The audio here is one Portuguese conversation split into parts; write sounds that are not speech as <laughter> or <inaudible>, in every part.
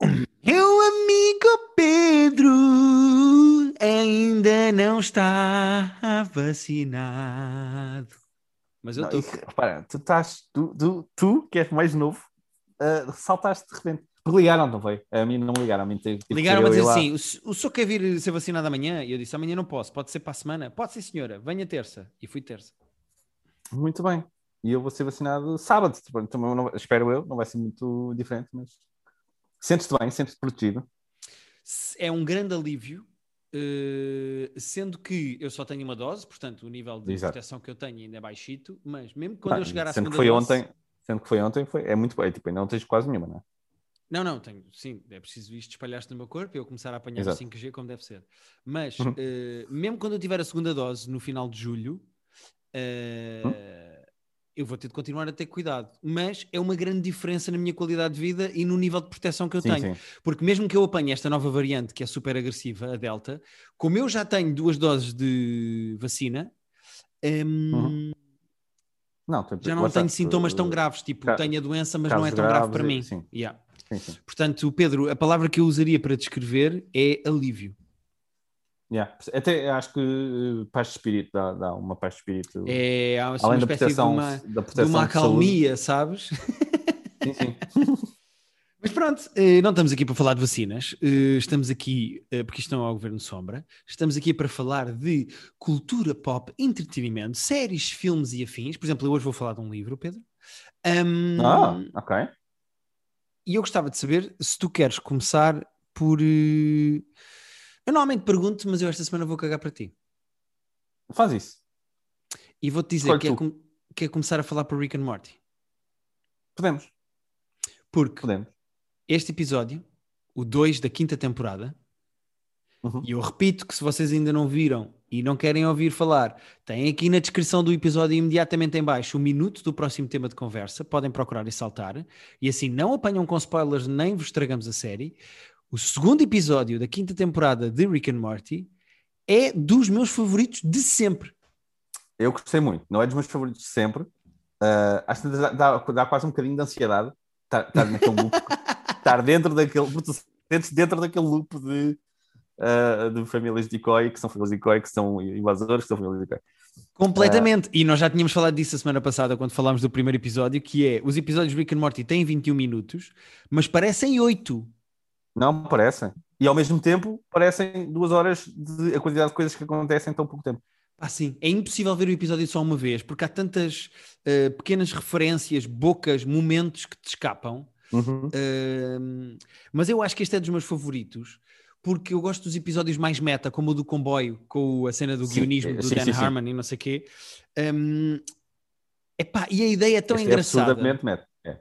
Meu amigo Pedro ainda não está vacinado. Mas eu estou. repara, tu estás, tu, tu, tu, que és mais novo, uh, saltaste de repente. Porque ligaram, não foi? A mim não ligaram. A mim que Ligaram-me a dizer assim: o, o senhor quer vir ser vacinado amanhã? E eu disse: amanhã não posso, pode ser para a semana. Pode ser, senhora, venha terça. E fui terça. Muito bem. E eu vou ser vacinado sábado. Também não- espero eu, não vai ser muito diferente, mas sentes-te bem, sentes-te protegido. É um grande alívio, eh, sendo que eu só tenho uma dose, portanto o nível de Exato. proteção que eu tenho ainda é baixito, mas mesmo quando eu Ah, chegar à segunda que foi dose... ontem, sendo que foi ontem, foi, é muito bem. Tipo, ainda não tens quase nenhuma, não é? Não, não, tenho, sim, é preciso isto espalhar-se no meu corpo e eu começar a apanhar Exato. o 5G como deve ser. Mas, Uhum. eh, mesmo quando eu tiver a segunda dose no final de julho, eh, Uhum. Eu vou ter de continuar a ter cuidado. Mas é uma grande diferença na minha qualidade de vida e no nível de proteção que eu Sim, tenho. sim. Porque mesmo que eu apanhe esta nova variante, que é super agressiva, a Delta, como eu já tenho duas doses de vacina, hum, Uhum. Não, tem- já não tenho sintomas tão uh, graves. Tipo, ca- tenho a doença, mas não é tão grave para e- mim. sim. Yeah. Sim, sim. Portanto, Pedro, a palavra que eu usaria para descrever é alívio. Yeah. Até acho que uh, paz de espírito dá, dá uma paz de espírito. É há, assim, Além uma da espécie de proteção, uma, da de proteção uma de saúde. acalmia, sabes? <laughs> Sim, sim. Mas pronto, eh, não estamos aqui para falar de vacinas, eh, estamos aqui, eh, porque isto não é o Governo Sombra, estamos aqui para falar de cultura pop, entretenimento, séries, filmes e afins. Por exemplo, eu hoje vou falar de um livro, Pedro. Ahm, Ah, ok. E eu gostava de saber se tu queres começar por. eh, Eu normalmente pergunto, mas eu esta semana vou cagar para ti. Faz isso. E vou-te dizer que é, com- que é começar a falar por Rick and Morty. Podemos, Porque podemos. este episódio, o 2 da quinta temporada, Uhum. e eu repito que se vocês ainda não viram e não querem ouvir falar, tem aqui na descrição do episódio imediatamente em baixo o minuto do próximo tema de conversa, podem procurar e saltar, e assim não apanham com spoilers nem vos estragamos a série. O segundo episódio da quinta temporada de Rick and Morty é dos meus favoritos de sempre. Eu gostei muito. Não é dos meus favoritos de sempre. Ah, acho que dá, dá- dá quase um bocadinho de ansiedade estar, estar naquele loop. <laughs> estar dentro daquele. dentro daquele loop de, ah, de famílias de decoy, que são famílias de decoy, que são invasores, que são famílias de decoy. Completamente. E nós já tínhamos falado disso a semana passada quando falámos do primeiro episódio, que é os episódios de Rick and Morty têm 21 minutos, mas parecem 8. Não parecem. E ao mesmo tempo parecem duas horas de a quantidade de coisas que acontecem em tão pouco tempo. Ah, sim. É impossível ver o episódio só uma vez, porque há tantas eh, pequenas referências, bocas, momentos que te escapam. Uhum. Ahm, mas eu acho que este é dos meus favoritos, porque eu gosto dos episódios mais meta, como o do comboio, com a cena do Sim, guionismo do sim, Dan sim. Harmon e não sei o quê. Ahm, epá, e a ideia é tão Este é engraçada. absurdamente meta. É.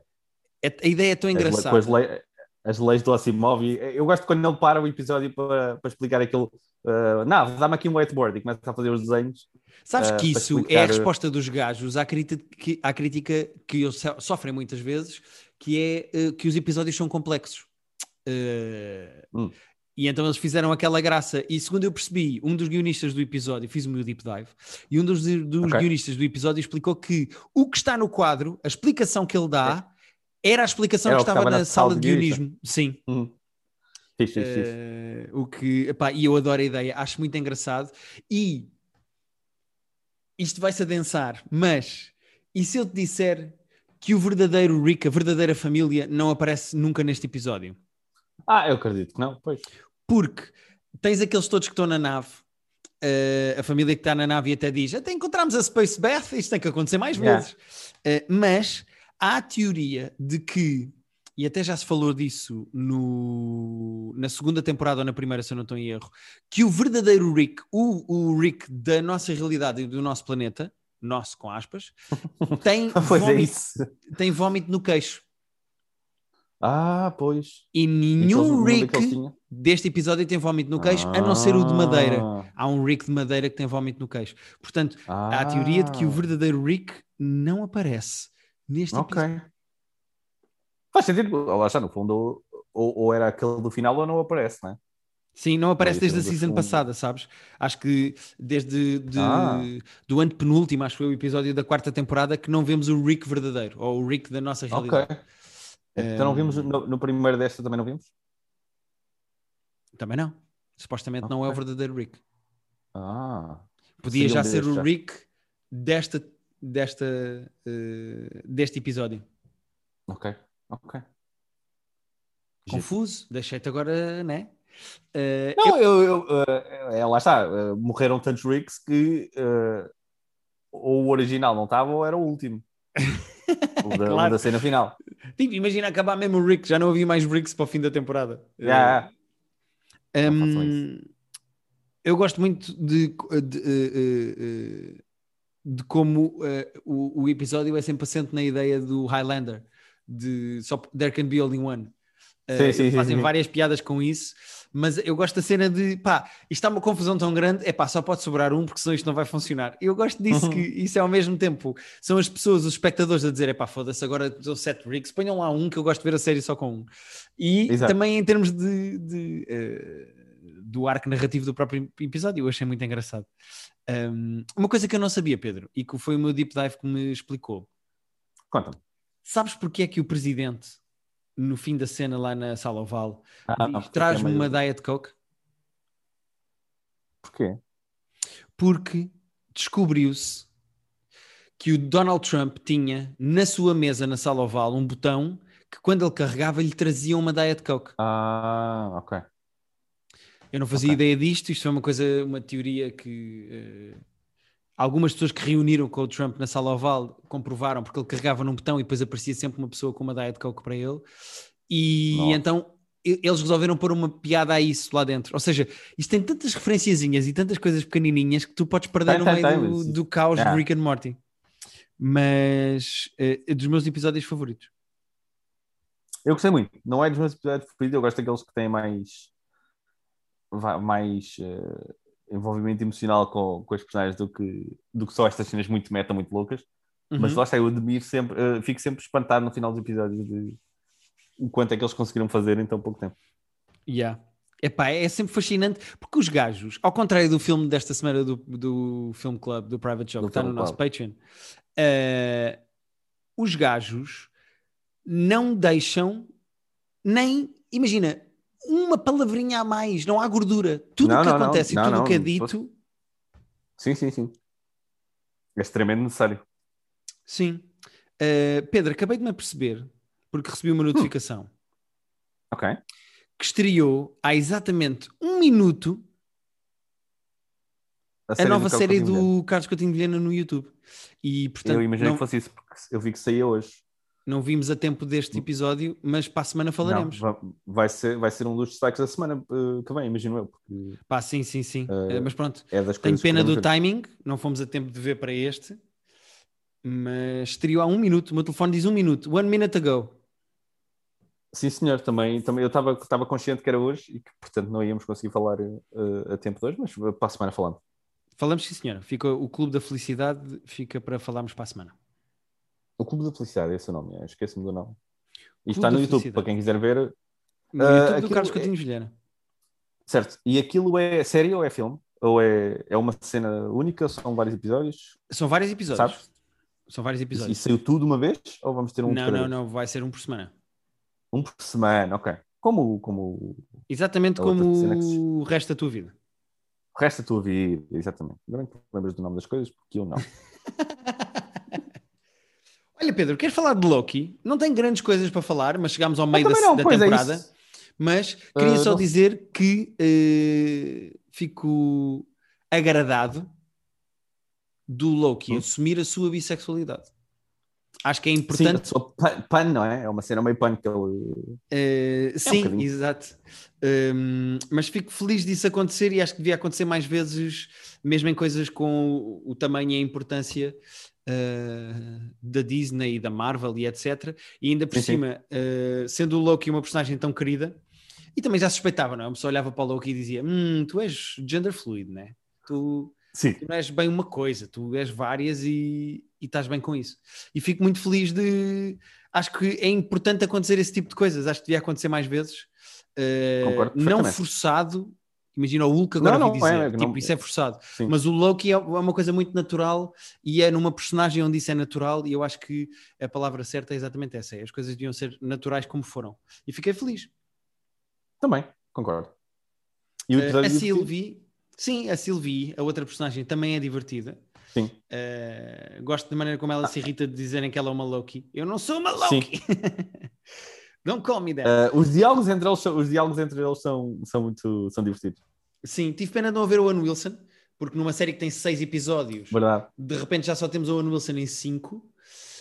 É- a ideia é tão le- engraçada. As, lei- as leis do Asimov. Eu gosto quando ele para o episódio para, para explicar aquilo. Uh, não, dá-me aqui um whiteboard e começa a fazer os desenhos. Sabes Ah, que isso é a explicar, resposta dos gajos à crítica, que- à crítica que eles so- sofrem muitas vezes, que é eh, que os episódios são complexos. Hum. E então eles fizeram aquela graça. E segundo eu percebi, um dos guionistas do episódio, fiz o meu deep dive, e um dos, dos Ok. guionistas do episódio explicou que o que está no quadro, a explicação que ele dá, era a explicação Era que estava na na sala de guionismo. Sim. Hum. Fixe, fixe. Eh, o que, epá, e eu adoro a ideia, acho muito engraçado. E isto vai-se adensar, mas e se eu te disser que o verdadeiro Rick, a verdadeira família, não aparece nunca neste episódio? Ah, eu acredito que não. Pois. Porque tens aqueles todos que estão na nave. eh, a família que está na nave e até diz até encontramos a Space Bath, isto tem que acontecer mais Yeah. vezes. Eh, mas há a teoria de que, e até já se falou disso no, na segunda temporada ou na primeira, se eu não estou em erro, que o verdadeiro Rick, o, o Rick da nossa realidade e do nosso planeta, nosso com aspas, <laughs> tem, Pois é vómito, isso. tem vómito no queixo. Ah, pois. E nenhum um Rick deste episódio tem vómito no queixo, a não ser o de madeira. Ah, Há um Rick de madeira que tem vómito no queixo. Portanto, há a ah, teoria de que o verdadeiro Rick não aparece neste Ok. episódio. Faz sentido. Lá está, no fundo, ou, ou era aquele do final ou não aparece, não é? Sim, não aparece desde a season fundo. passada, sabes? Acho que desde de, Ah. do antepenúltimo, acho que foi o episódio da quarta temporada, que não vemos o Rick verdadeiro, ou o Rick da nossa Ok. realidade. Então não vimos no, no primeiro desta também não vimos? Também não. Supostamente não é o Ok. verdadeiro Rick. Ah, Podia Seria já um ser o já. Rick desta, desta, eh, deste episódio. ok, ok. Confuso, deixei-te agora, né? Eh, Não, eu, eu, eh, é, lá está, morreram tantos Ricks que ou o original não estava ou era o último. <laughs> O da, Claro. da cena final. Tipo, imagina acabar mesmo o Rick, já não havia mais Ricks para o fim da temporada. Façam hum, eu gosto muito de, de, eh, de como eh, o, o episódio é sempre assente na ideia do Highlander, de só There Can Be Only One. Eh, Sim, sim, fazem sim. várias piadas com isso, mas eu gosto da cena de pá, isto está uma confusão tão grande, é pá, só pode sobrar um porque senão isto não vai funcionar. Eu gosto disso, Uhum. que isso é ao mesmo tempo, são as pessoas, os espectadores a dizer, é pá, foda-se, agora são sete Ricks, ponham lá um que eu gosto de ver a série só com um. E Exato. também em termos de, de, eh, do arco narrativo do próprio episódio, eu achei muito engraçado. Um, uma coisa que eu não sabia, Pedro, e que foi o meu deep dive que me explicou. Conta-me. Sabes porque é que o presidente, no fim da cena lá na sala oval, Ah, porque traz-me é uma Diet Coke? Porquê? Porque descobriu-se que o Donald Trump tinha na sua mesa na sala oval um botão que quando ele carregava lhe trazia uma Diet Coke. Ah, ok. Eu não fazia Ok. ideia disto, isto foi uma coisa, uma teoria que eh, algumas pessoas que reuniram com o Trump na sala oval comprovaram, porque ele carregava num botão e depois aparecia sempre uma pessoa com uma Diet Coke para ele. E Nossa. então eles resolveram pôr uma piada a isso lá dentro. Ou seja, isto tem tantas referenciazinhas e tantas coisas pequenininhas que tu podes perder Tem, no meio tem, do, do caos Yeah. de Rick and Morty. Mas é dos meus episódios favoritos. Eu gostei muito. Não é dos meus episódios preferidos, eu gosto daqueles que têm mais, mais eh, envolvimento emocional com, com os personagens do que, do que só estas cenas muito meta, muito loucas. Mas Uhum. lá está, eu admiro sempre, eh, fico sempre espantado no final dos episódios de o quanto é que eles conseguiram fazer em tão pouco tempo. Yeah. Epá, é sempre fascinante porque os gajos, ao contrário do filme desta semana do, do Film Club, do Private Show, Do que está no nosso Club. Patreon, eh, os gajos não deixam nem, imagina, uma palavrinha a mais, não há gordura. Tudo o que não, acontece Não, e tudo o que é dito, Sim, sim, sim. É extremamente necessário. sim. Eh, Pedro, acabei de me aperceber, porque recebi uma notificação, Ok. que estreou há exatamente um minuto a série nova do série do Carlos Coutinho de Vilhena no YouTube. E portanto Eu imaginei não, que fosse isso, porque eu vi que saía hoje. Não vimos a tempo deste episódio, mas para a semana falaremos. Não, va- vai, ser, vai ser um dos destaques da semana eh, que vem, imagino eu, porque Pá, sim, sim, sim. Eh, mas pronto, é tenho pena do ver. timing, não fomos a tempo de ver para este, mas estreou há um minuto. O meu telefone diz um minuto, one minute ago. Sim, senhor, também, também eu estava consciente que era hoje e que, portanto, não íamos conseguir falar eh, a tempo de hoje, mas para a semana falamos. Falamos, sim, senhora. Fica o Clube da Felicidade, fica para falarmos para a semana. O Clube da Felicidade, esse é o nome, é, esqueço-me do nome. E está no YouTube, para quem quiser ver. No Eh, YouTube do aquilo Carlos é- Coutinho Vilhena. Certo, e aquilo é série ou é filme? Ou é, é uma cena única? São vários episódios? São vários episódios. Sabes? São vários E, e episódios. saiu tudo uma vez? Ou vamos ter um não, não, não, vai ser um por semana. Um por semana, ok. Como, como Exatamente como se- o resto da tua vida. o resto da tua vida, exatamente. Que te lembras do nome das coisas, porque eu não. <laughs> Olha, Pedro, queres falar de Loki? Não tem grandes coisas para falar, mas chegámos ao meio da, não, da é temporada. isso. mas queria Ah, só não- dizer que eh, fico agradado do Loki Hum. assumir a sua bissexualidade. Acho que é Sim, importante. sua pan, pan, não é? É uma cena meio pan que ele. Eh, sim, bocadinho. exato. Um, mas fico feliz disso acontecer e acho que devia acontecer mais vezes, mesmo em coisas com o, o tamanho e a importância eh, da Disney e da Marvel e etc. E ainda por Sim, sim. cima, eh, sendo o Loki uma personagem tão querida, e também já suspeitava, não é? Uma pessoa olhava para o Loki e dizia: Hum, tu és gender fluid, né? Tu, Sim. tu não és bem uma coisa, tu és várias e, e estás bem com isso. E fico muito feliz de. Acho que é importante acontecer esse tipo de coisas, acho que devia acontecer mais vezes. Uh, Concordo não forçado. Imagina o Hulk agora Não, não, dizer, é, tipo, não- isso é forçado. Sim. Mas o Loki é é uma coisa muito natural e é numa personagem onde isso é natural e eu acho que a palavra certa é exatamente essa, é, as coisas deviam ser naturais como foram. E fiquei feliz. Também, concordo. E o Uh, a? Sylvie, sim, a Sylvie, a outra personagem, também é divertida. Sim. Uh, gosto da maneira como ela se irrita de dizerem que ela é uma Loki. Eu não sou uma Loki! <laughs> Don't call me that. Uh, os diálogos entre eles, são, os diálogos entre eles são, são muito são divertidos. Sim, tive pena de não haver o Owen Wilson, porque numa série que tem seis episódios, Verdade. de repente já só temos o Owen Wilson em cinco.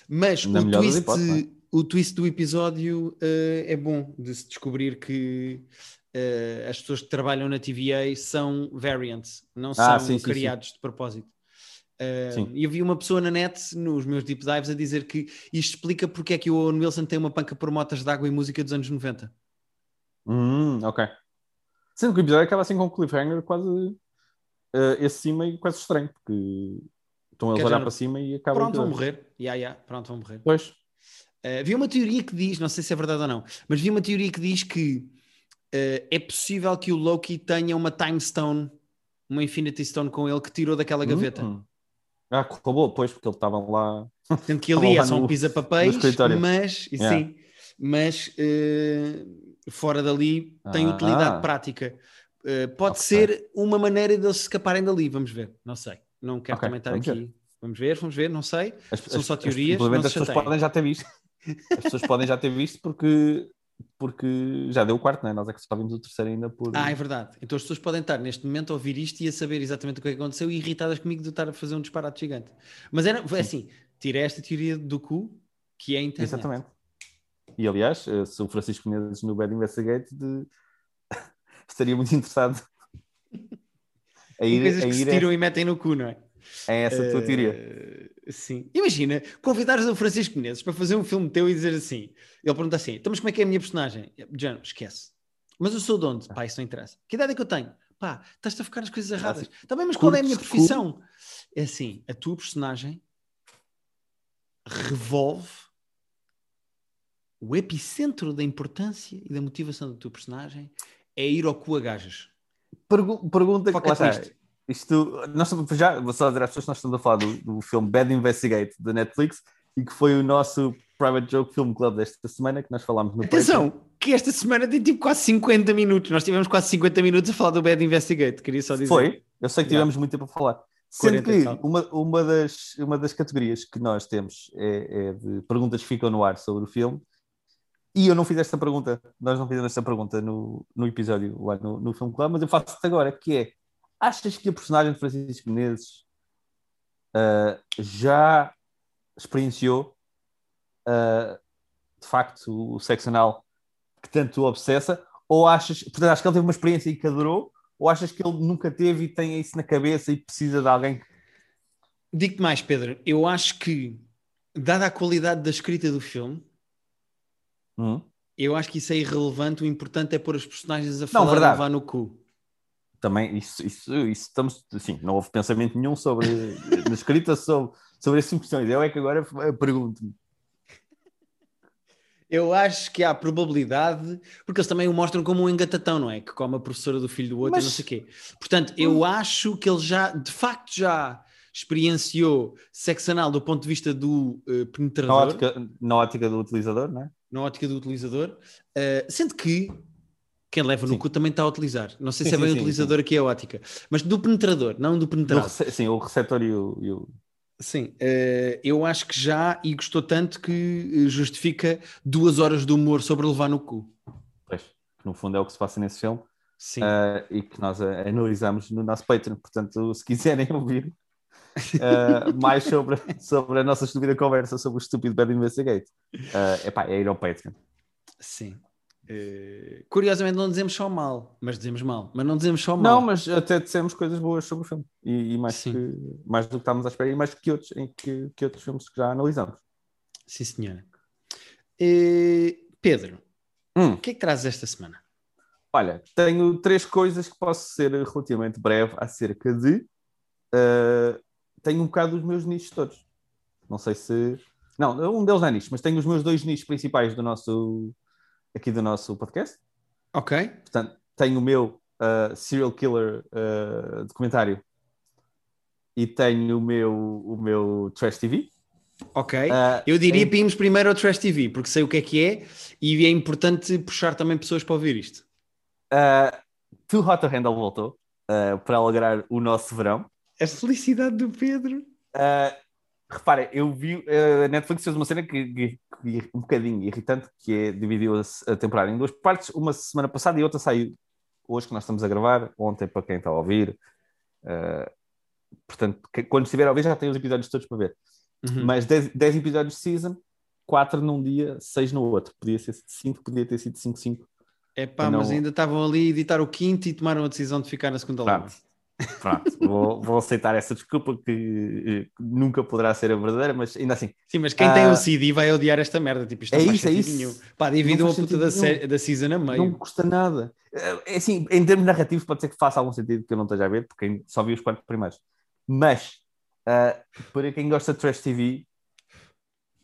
Mas Na o twist, hipóteses, o twist do episódio uh, é bom de se descobrir que uh, as pessoas que trabalham na TVA são variants, não são Ah, sim, sim, criados de propósito. Uh, Sim. e eu vi uma pessoa na net, nos meus deep dives, a dizer que isto explica porque é que o Owen Wilson tem uma panca por motas de água e música dos anos 90. Hum, ok. Sendo que o episódio acaba assim com um cliffhanger quase uh, esse cima e quase estranho, porque estão eles a olhar para cima e acabam. Pronto, vão morrer. Ya, ya, pronto, vão morrer. Pois. Uh, vi uma teoria que diz, não sei se é verdade ou não, mas vi uma teoria que diz que uh, é possível que o Loki tenha uma Time Stone, uma Infinity Stone com ele que tirou daquela gaveta. Hum. Ah, boa, pois, porque ele estava lá. Sendo que <laughs> ali é só um pisa-papéis, mas, Yeah. sim, mas uh, fora dali tem Ah. utilidade prática. Uh, pode Ok. ser uma maneira deles se escaparem dali, vamos ver, não sei. Não quero Ok, também estar vamos aqui. ver. Vamos ver, vamos ver, não sei. As, São as- só as- teorias, não as se pessoas podem já ter visto. As pessoas podem já ter visto porque, porque já deu o quarto, né? Nós é que só vimos o terceiro ainda por. Ah, é verdade. Então as pessoas podem estar neste momento a ouvir isto e a saber exatamente o que é aconteceu e irritadas comigo de estar a fazer um disparate gigante. Mas era foi assim: tirei esta teoria do cu, que é a internet. Exatamente. E aliás, eh, se o Francisco Menezes no Bad Investigate de... <laughs> estaria muito interessado a ir, coisas a que se ir tiram e metem no cu, não é? a, a essa tua teoria. Eh, sim. Imagina, convidares o Francisco Menezes para fazer um filme teu e dizer assim: ele pergunta assim, então mas como é que é a minha personagem? John, esquece. Mas eu sou de onde? Pá, isso não interessa. Que idade é que eu tenho? Pá, estás a focar nas coisas erradas. Também, mas qual é a minha profissão? É assim, a tua personagem revolve o epicentro da importância e da motivação da tua personagem é ir ao cu a gajas. Pergu- pergunta Foca lá está. twist. Isto, nós já, vou só dizer às pessoas que nós estamos a falar do, do filme Bad Investigate da Netflix e que foi o nosso Private Joke Film Club desta semana que nós falámos no Patreon. Atenção, que esta semana tem tipo quase 50 minutos. Nós tivemos quase 50 minutos a falar do Bad Investigate. Queria só dizer. Foi, eu sei que tivemos muito tempo a falar. Sendo 40 que uma, uma, das, uma das categorias que nós temos é, é de perguntas que ficam no ar sobre o filme. E eu não fiz esta pergunta, nós não fizemos esta pergunta no, no episódio lá no, no Filme Club, mas eu faço-te agora, que é, achas que a personagem de Francisco Menezes ah, já experienciou ah, de facto o sexo anal que tanto o obsessa? Ou achas, portanto, acho que ele teve uma experiência e que adorou, ou achas que ele nunca teve e tem isso na cabeça e precisa de alguém Digo-te mais, Pedro. Eu acho que, dada a qualidade da escrita do filme, Hum. eu acho que isso é irrelevante. O importante é pôr os personagens a falar e verdade. levar no cu. também isso, isso, isso estamos assim, não houve pensamento nenhum sobre <laughs> na escrita sobre, sobre essas questões. Eu é que agora pergunto-me. Eu acho que há probabilidade, porque eles também o mostram como um engatatão, não é? Que come a professora do filho do outro, Mas- não sei o quê. Portanto, eu acho que ele já, de facto, já experienciou sexo anal do ponto de vista do Na penetrador, ótica, na ótica do utilizador, não é? Na ótica do utilizador, eh, sendo que quem leva no Sim. cu também está a utilizar. Não sei Sim, se é bem sim, o utilizador aqui é a ótica, mas do penetrador, não do Do penetrado. rece- sim, o receptor e o, e o- Sim, eh, eu acho que já, e gostou tanto que eh, justifica duas horas de humor sobre levar no cu. pois, que no fundo é o que se passa nesse filme Sim. ah, e que nós analisamos no nosso Patreon. Portanto, se quiserem <laughs> ouvir ah, mais sobre, sobre a nossa estúpida conversa sobre o estúpido Bad Investigate, uh, epá, é ir ao Patreon. Sim. Eh, curiosamente não dizemos só mal, mas dizemos mal. Mas não dizemos só mal. Não, mas até dissemos coisas boas sobre o filme. E, e mais, que, mais do que estávamos à espera e mais que outros, em que, que outros filmes que já analisamos. Sim, senhora. Eh, Pedro, Hum, o que é que trazes esta semana? olha, tenho três coisas que posso ser relativamente breve acerca de. uh, tenho um bocado os meus nichos todos. Não sei se. Não, um deles não é nicho, mas tenho os meus dois nichos principais do nosso. aqui do nosso podcast. Ok, Portanto, tenho o meu uh, serial killer uh, documentário e tenho o meu, o meu Trash TV. ok. Uh, Eu diria em- irmos primeiro ao Trash TV, porque sei o que é que é e é importante puxar também pessoas para ouvir isto. Uh, Too Hot to Handle voltou uh, para alegrar o nosso verão. A felicidade do Pedro. Uh, Repara, eu vi uh, a Netflix fez uma cena que, que, que, um bocadinho irritante, que é dividiu a, a, temporada em duas partes, uma semana passada e outra saiu hoje que nós estamos a gravar, ontem para quem está a ouvir. Uh, portanto, que, quando estiver a ouvir já tem os episódios todos para ver. Uhum. Mas 10 episódios de season, 4 num dia, 6 no outro. Podia ser 5, podia ter sido 5, 5. É pá, não... mas ainda estavam ali a editar o quinto e tomaram a decisão de ficar na segunda claro. Pronto, vou, vou, aceitar essa desculpa que, nunca poderá ser a verdadeira, mas ainda assim. Sim, mas quem tem o CD vai odiar esta merda. Tipo, isto é isso, é isso. Nenhum. Pá, dividam a puta da, da season a meio. Não custa nada. É assim, em termos narrativos, pode ser que faça algum sentido que eu não esteja a ver, porque só vi os quatro primeiros. Mas, uh, para quem gosta de Trash TV,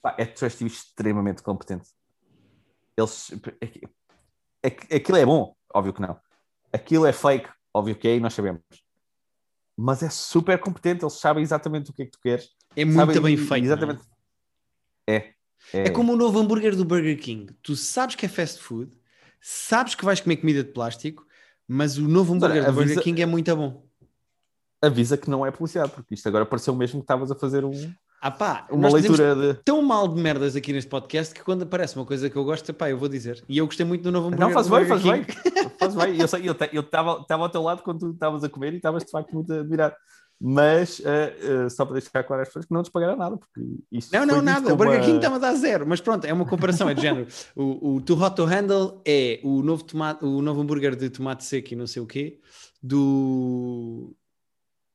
pá, é Trash TV extremamente competente. Eles. É, é, aquilo é bom, óbvio que não. Aquilo é fake, óbvio que é, e nós sabemos mas é super competente, eles sabem exatamente o que é que tu queres. É muito sabem, bem feito. Exatamente. É? É, é. é. como o novo hambúrguer do Burger King. Tu sabes que é fast food, sabes que vais comer comida de plástico, mas o novo hambúrguer Olha, do avisa, Burger King é muito bom. Avisa que não é policial, porque isto agora pareceu mesmo que estavas a fazer um. Ah pá, uma leitura de... tão mal de merdas aqui neste podcast que quando aparece uma coisa que eu gosto, pá, eu vou dizer. E eu gostei muito do novo hambúrguer. Não, faz bem, faz bem. <laughs> faz bem. Eu sei, eu estava ao teu lado quando tu estavas a comer e estavas de facto muito admirado. Mas uh, uh, só para deixar claro às pessoas que não nos pagaram nada, porque isto Não, não, nada. O Burger King estava a dar zero, mas pronto, é uma comparação, é de género. <laughs> O, o Too Hot to Handle é o novo, tomate, o novo hambúrguer de tomate seco e não sei o quê do,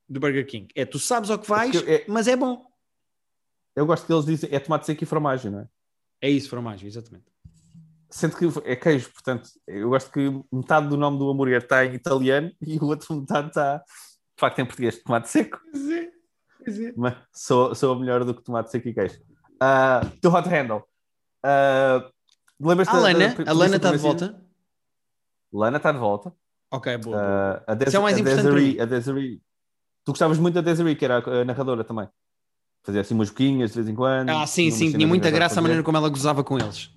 do Burger King. É, tu sabes ao que vais, é, mas é bom. Eu gosto que eles dizem é tomate seco e fromagem, não é? É isso, fromagem, exatamente. Sendo que é queijo, portanto, eu gosto que metade do nome do hambúrguer está em italiano e o outro metade está, de facto, em português, tomate seco. Pois é, pois é. Mas sou, sou melhor do que tomate seco e queijo. Uh, to Hot Handle. Uh, Lembras-te a Lana, da, da, a Lana está de volta? Lana está de volta. Ok, boa. Uh, a Des Isso é mais importante Desiree, a Desiree. Tu gostavas muito da Desiree, que era a narradora também. Fazia assim umas boquinhas de vez em quando. Ah, sim, sim, tinha muita graça a maneira como ela gozava com eles.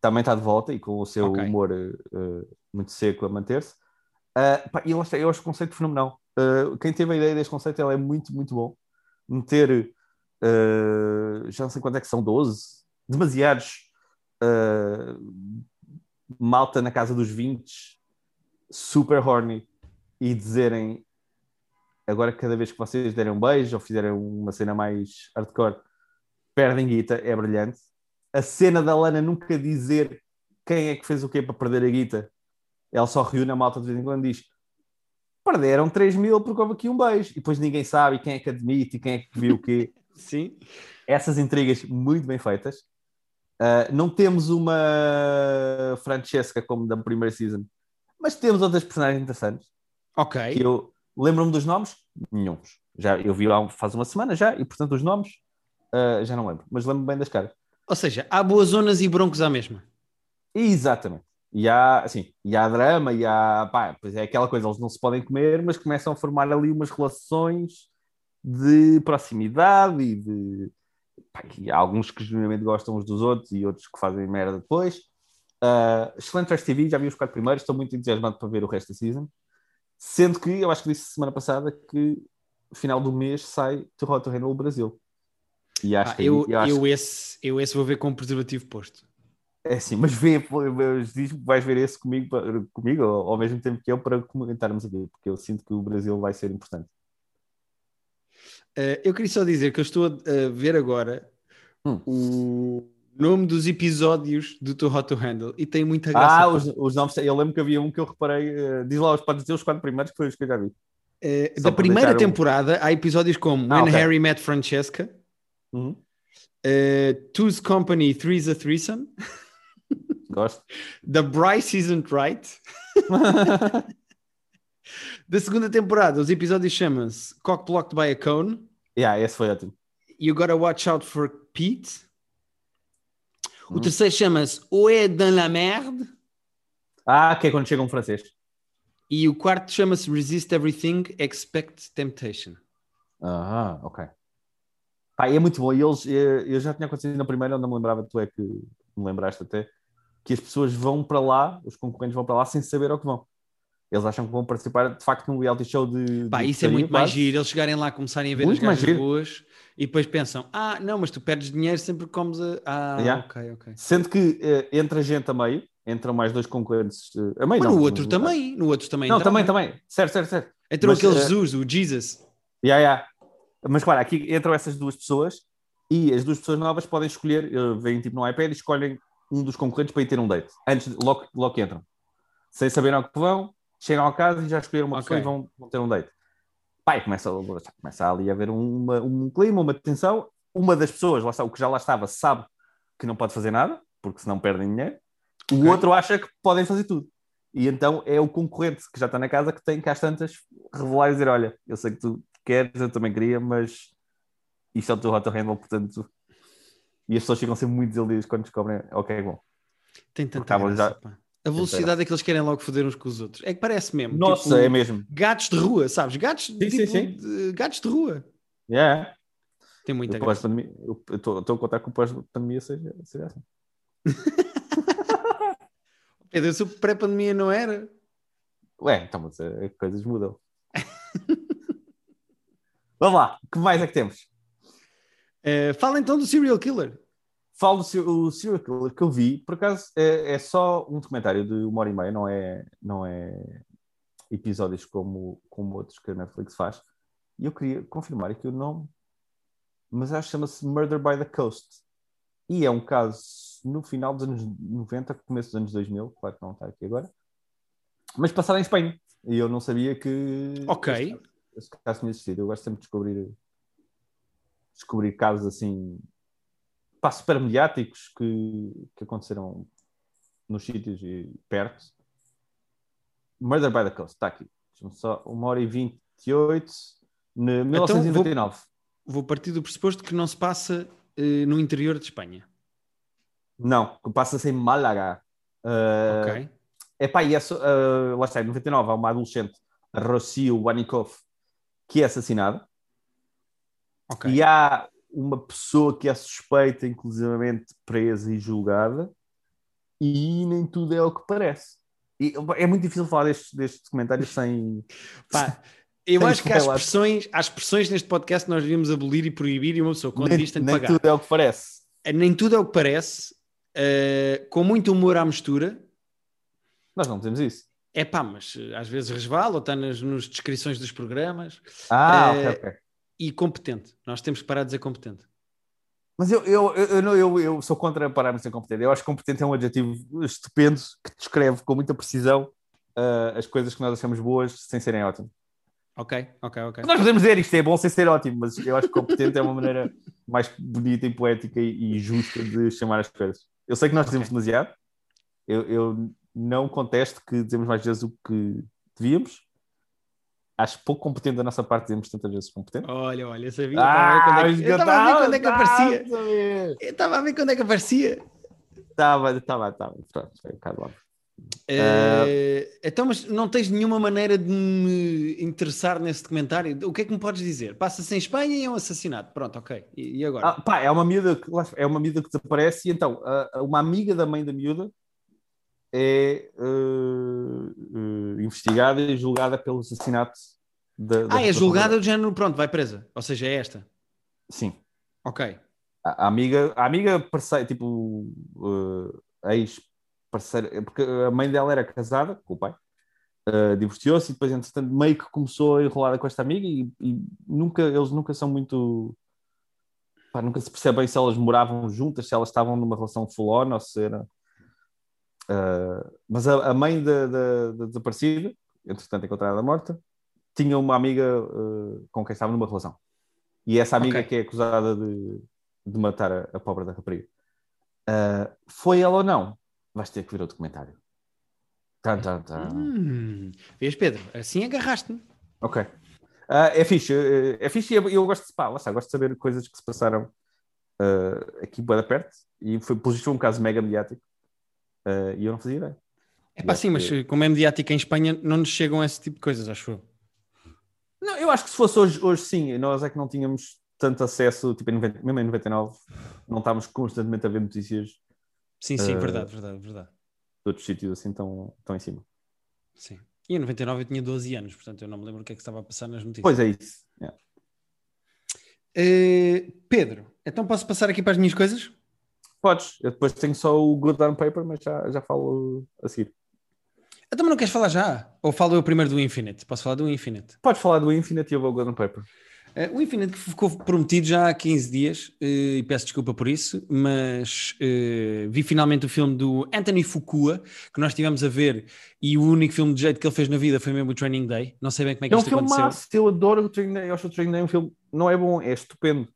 Também está de volta e com o seu okay. humor uh, muito seco a manter-se. Uh, e eu acho, eu acho o conceito fenomenal. Uh, quem teve a ideia deste conceito ele é muito, muito bom. Meter, uh, já não sei quanto é que são, 12, demasiados malta na casa dos 20, super horny, e dizerem agora cada vez que vocês derem um beijo ou fizerem uma cena mais hardcore, perdem guita, é brilhante. A cena da Lana nunca dizer quem é que fez o quê para perder a guita, ela só reúne a malta de vez em quando diz perderam 3 mil porque houve aqui um beijo e depois ninguém sabe quem é que admite e quem é que viu o quê. <laughs> Sim. Essas intrigas muito bem feitas. Uh, não temos uma Francesca como da primeira season, mas temos outras personagens interessantes. Ok. Que eu, Lembro-me dos nomes? Nenhum. Já, eu vi lá faz uma semana já, e portanto os nomes uh, já não lembro, mas lembro bem das caras. Ou seja, há boas zonas e broncos à mesma. Exatamente. E há, assim, e há drama, e há, pá, pois é aquela coisa, eles não se podem comer, mas começam a formar ali umas relações de proximidade e de. Pá, e há alguns que genuinamente gostam uns dos outros e outros que fazem merda depois. Uh, excelente Trash TV, já vi os quatro primeiros, estou muito entusiasmado para ver o resto da season. Sendo que, eu acho que disse semana passada que final do mês sai to Hot to Handle Brasil. E acho ah, que eu, eu, acho... eu, esse, eu esse vou ver com o preservativo posto. É sim, mas vê, mas diz vais ver esse comigo, comigo ao, ao mesmo tempo que eu para comentarmos aqui, porque eu sinto que o Brasil vai ser importante. Uh, eu queria só dizer que eu estou a, ver agora hum. o nome dos episódios do Too Hot to Handle e tem muita graça. Ah, os, os, nomes, eu lembro que havia um que eu reparei, uh, diz lá, pode dizer os quatro primeiros que foi os que eu já vi. Uh, da primeira temporada um... há episódios como ah, When okay. Harry Met Francesca, uhum. uh, Two's Company, Three's a Threesome. Gosto. The Bryce Isn't Right. <laughs> da segunda temporada, os episódios chamam-se Cock Blocked by a Cone. Yeah, esse foi ótimo. You Gotta Watch Out for Pete. O terceiro chama-se Oé dans la merde. Ah, que é quando chega um francês. E o quarto chama-se Resist Everything, Expect Temptation. Ah, ok. Pá, é muito bom. E eles, eu já tinha acontecido na primeira, não me lembrava, tu é que me lembraste até, que as pessoas vão para lá, os concorrentes vão para lá sem saber ao que vão. Eles acham que vão participar de facto num reality show de. Pá, de isso é muito mais giro. Eles chegarem lá, começarem a ver Muito as gajas boas e depois pensam: ah, não, mas tu perdes dinheiro sempre que comes a. Ah, Yeah. ok, ok. Sendo que eh, entra gente a meio, entram mais dois concorrentes. eh, a meio Mas não. no outro mas- também. No outro também. Não, entrava. também, também. Certo, certo, certo. Entrou Mas, aquele eh, Jesus, o Jesus. Yeah, yeah. Mas claro, aqui entram essas duas pessoas e as duas pessoas novas podem escolher, eh, vêm tipo no iPad e escolhem um dos concorrentes para ir ter um date, antes de, logo, logo que entram. Sem saber ao que vão, chegam a casa e já escolheram uma pessoa Ok. e vão, vão ter um date. Pai, começa, começa ali a haver uma- um clima, uma tensão. Uma das pessoas, lá está, o que já lá estava, sabe que não pode fazer nada, porque senão perdem dinheiro. O Ok. outro acha que podem fazer tudo. E então é o concorrente que já está na casa que tem que às tantas revelar e dizer: Olha, eu sei que tu queres, eu também queria, mas isto é o teu hot handle, portanto. E as pessoas ficam sempre muito desiludidas quando descobrem: Ok, bom. Tem tanta graça, já-. A velocidade é que eles querem logo foder uns com os outros. É que parece mesmo. Nossa, tipo, é mesmo. Gatos de rua, sabes? Gatos, sim, tipo, sim. de- gatos de rua. Yeah. Tem muita graça. estou a contar que o pós-pandemia seja, seja assim. <laughs> Pedro, sou pré-pandemia, não era? Ué, então, mas eh, coisas mudam. <laughs> Vamos lá, o que mais é que temos? Eh, fala então do serial killer. Falo o serial killer que eu vi, por acaso é, é só um documentário de uma hora e meia, não é, não é episódios como, como outros que a Netflix faz. E eu queria confirmar aqui o nome, mas acho que chama-se Murder by the Coast. E é um caso no final dos anos 90, começo dos anos 2000, claro que não está aqui agora, mas passado em Espanha. E eu não sabia que Ok. este, este caso tinha existido. Eu gosto sempre de descobrir, descobrir casos assim pá, super mediáticos que, que aconteceram nos sítios e perto. Murder by the Coast, está aqui. Só, uma hora e 28, ne- 1999. Vou partir do pressuposto que não se passa eh, no interior de Espanha. Não, que passa-se em Málaga. Uh, ok. Epá, e é só, uh, lá está, em 99 há uma adolescente, Rocio Wanikov, que é assassinada. Ok. E há uma pessoa que é suspeita, inclusivamente presa e julgada, e nem tudo é o que parece. E, é muito difícil falar deste, deste documentário sem. <laughs> Pá, eu Sem acho que expressões, há expressões neste podcast nós devíamos abolir e proibir e uma pessoa quando nem diz tem de nem pagar. tudo é o que parece. Nem tudo é o que parece, eh, com muito humor à mistura. Nós não temos isso. É pá, mas eh, às vezes resvala ou está nas, nas descrições dos programas. Ah, Eh, ok, ok. E competente. Nós temos que parar de dizer competente. Mas eu, eu, eu, eu, não- eu, eu sou contra parar-me ser competente. Eu acho que competente é um adjetivo estupendo que descreve com muita precisão uh, as coisas que nós achamos boas sem serem ótimas. Ok, ok, ok. Nós podemos dizer isto é bom sem ser ótimo, mas eu acho que competente é uma maneira mais bonita e poética e, justa de chamar as coisas. Eu sei que nós dizemos demasiado. Eu, eu não contesto que dizemos mais vezes o que devíamos. Acho pouco competente da nossa parte dizermos tantas vezes competente. Olha, olha, eu sabia. eu estava a ver quando é que- eu estava a ver quando é que aparecia. Eu estava a ver quando é que aparecia. Estava, estava, estava. Pronto, foi um bocado. Eh, então, mas não tens nenhuma maneira de me interessar nesse documentário? O que é que me podes dizer? Passa-se em Espanha e é um assassinato. Pronto, ok. E, e agora? Ah, pá, é uma miúda que, é uma miúda que desaparece e então a- uma amiga da mãe da miúda é eh, eh, investigada e julgada pelo assassinato da, da Ah, é da julgada do género, pronto, vai presa. Ou seja, é esta. Sim. Ok. A, a amiga, a amiga parceira, tipo eh, ex parceira, porque a mãe dela era casada com o pai, eh, divorciou-se e depois entretanto meio que começou a enrolar com esta amiga e, e nunca, eles nunca são muito pá, nunca se percebe bem se elas moravam juntas, se elas estavam numa relação full on ou se era eh, mas a, a mãe da, da- da desaparecida, entretanto encontrada morta, tinha uma amiga eh, com quem estava numa relação. E essa amiga Ok. que é acusada de, de matar a, a pobre da rapariga. Eh, foi ela ou não? Vais ter que ver o documentário. Tan, tan, tan. Hum. Vês, Pedro? Assim agarraste-me. Ok. É fixe, eh, é fixe e eu, eu gosto de pá, lá gosto de saber coisas que se passaram aqui bem perto e foi, pelo visto, um caso mega mediático Ah, e eu não fazia ideia. É pá, sim, mas que- como é mediática em Espanha, não nos chegam esse tipo de coisas, acho eu. Não, eu acho que se fosse hoje, hoje sim, nós é que não tínhamos tanto acesso, tipo, em 90, mesmo em 99, não estávamos constantemente a ver notícias Sim, sim, Eh, verdade, verdade, verdade. de outros sítios assim tão, tão em cima. Sim. E em 99 eu tinha 12 anos, portanto eu não me lembro o que é que estava a passar nas notícias. Pois é isso. Yeah. Uh, Pedro, então posso passar aqui para as minhas coisas? Podes, eu depois tenho só o Good on Paper, mas já, já falo a seguir. Então, mas não queres falar já? Ou falo eu primeiro do Infinite? Posso falar do Infinite? Podes falar do Infinite e eu vou ao Good on Paper. Uh, o Infinite que ficou prometido já há 15 dias, uh, e peço desculpa por isso, mas uh, vi finalmente o filme do Anthony Fukua, que nós estivemos a ver, e o único filme de jeito que ele fez na vida foi mesmo o Training Day. Não sei bem como é que É um isto filme aconteceu. massa, eu adoro o Training Day, eu acho o Training Day um filme, não é bom, é estupendo.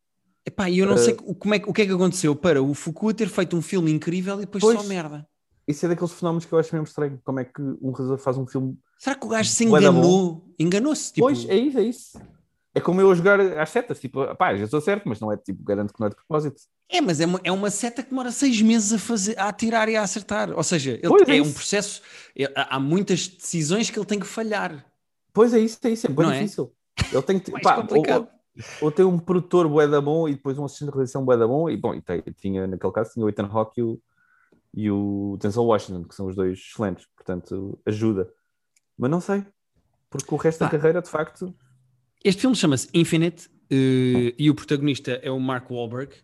Epá, e eu não sei o- como é, que- o que é que aconteceu para o Fukua ter feito um filme incrível e depois Pois. só merda. Isso é daqueles fenómenos que eu acho mesmo estranho, como é que um realizador faz um filme... Será que o gajo se enganou? Enganou-se? Tipo, Pois, é isso, é isso. É como eu a jogar às setas, tipo, pá, já estou certo, mas não é tipo, garanto que não é de propósito. É, mas é uma, é uma seta que demora seis meses a, fazer, a atirar e a acertar. Ou seja, ele, é é um processo. é- há muitas decisões que ele tem que falhar. Pois é isso, é isso, é bem Não é? difícil. Ele tem que <laughs> pá, complicado. ou, ou tem um produtor bué da bom e depois um assistente de realização bué da bom e bom, e tinha naquele caso tinha o Ethan Hawke e o, e o Denzel Washington, que são os dois excelentes, portanto ajuda. Mas não sei, porque o resto Pá. da carreira de facto Este filme chama-se Infinite eh, e o protagonista é o Mark Wahlberg.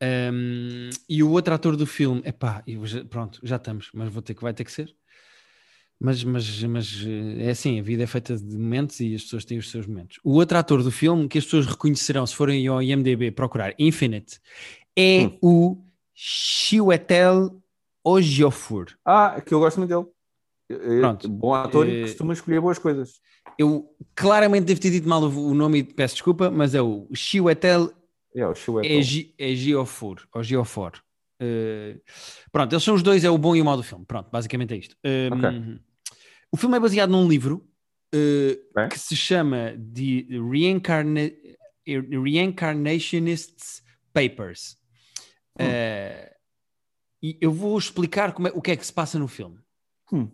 Um, e o outro ator do filme, eu já, pronto, já estamos, mas vou ter que, vai ter que ser. Mas, mas, mas eh, é assim, a vida é feita de momentos e as pessoas têm os seus momentos. O outro ator do filme, que as pessoas reconhecerão se forem ao IMDB procurar Infinite, é Hum. o Chiwetel Ejiofor. Ah, que eu gosto muito dele. É- é Pronto. Bom ator Eh, e costuma escolher boas coisas. Eu claramente devo ter dito mal o nome e peço desculpa, mas é o Chiwetel É, o Geofor, ou Geofor. Eh, pronto, eles são os dois, é o bom e o mau do filme. Pronto, basicamente é isto. Um, Ok. O filme é baseado num livro eh, Ok. que se chama The Reincarna- Reincarnationists Papers. Hum. Eh, e eu vou explicar é- o que é que se passa no filme. Hum.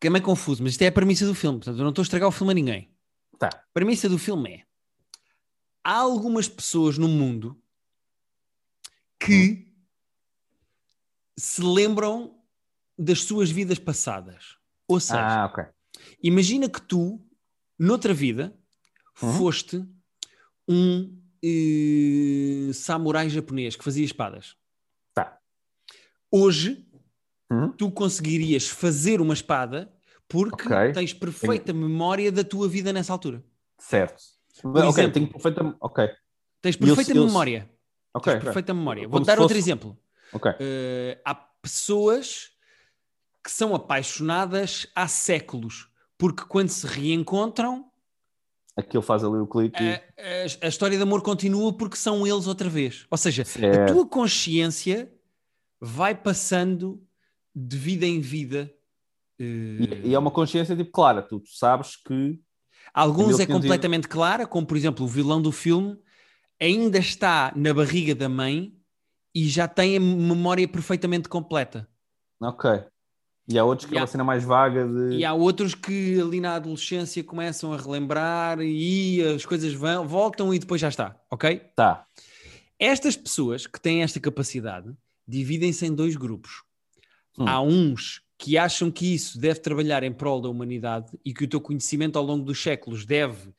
Que é meio confuso, mas isto é a premissa do filme, portanto eu não estou a estragar o filme a ninguém. Tá. A premissa do filme é: há algumas pessoas no mundo que se lembram das suas vidas passadas. Ou seja, Ah, ok. imagina que tu, noutra vida, Uhum. foste um eh, samurai japonês que fazia espadas. Tá. Hoje, Uhum. tu conseguirias fazer uma espada porque Ok. tens perfeita memória da tua vida nessa altura. Certo. ok, exemplo. tenho perfeita. Ok. Tens eu- perfeita eu- memória. Ok. Tens perfeita memória. Como Vou dar outro fosse- exemplo. Ok. Eh, há pessoas que são apaixonadas há séculos, porque quando se reencontram, Aquilo faz ali o clique. e- a, a- a história de amor continua porque são eles outra vez. Ou seja, a Certo. tua consciência vai passando de vida em vida. eh, E, e é uma consciência tipo clara, tu sabes que Alguns é 1500 completamente clara, como por exemplo o vilão do filme ainda está na barriga da mãe e já tem a memória perfeitamente completa. ok. E há outros que E é há- uma cena mais vaga de E há outros que ali na adolescência começam a relembrar e as coisas vão, voltam e depois já está, ok? tá. Estas pessoas que têm esta capacidade dividem-se em dois grupos. Hum. Há uns que acham que isso deve trabalhar em prol da humanidade e que o teu conhecimento ao longo dos séculos deve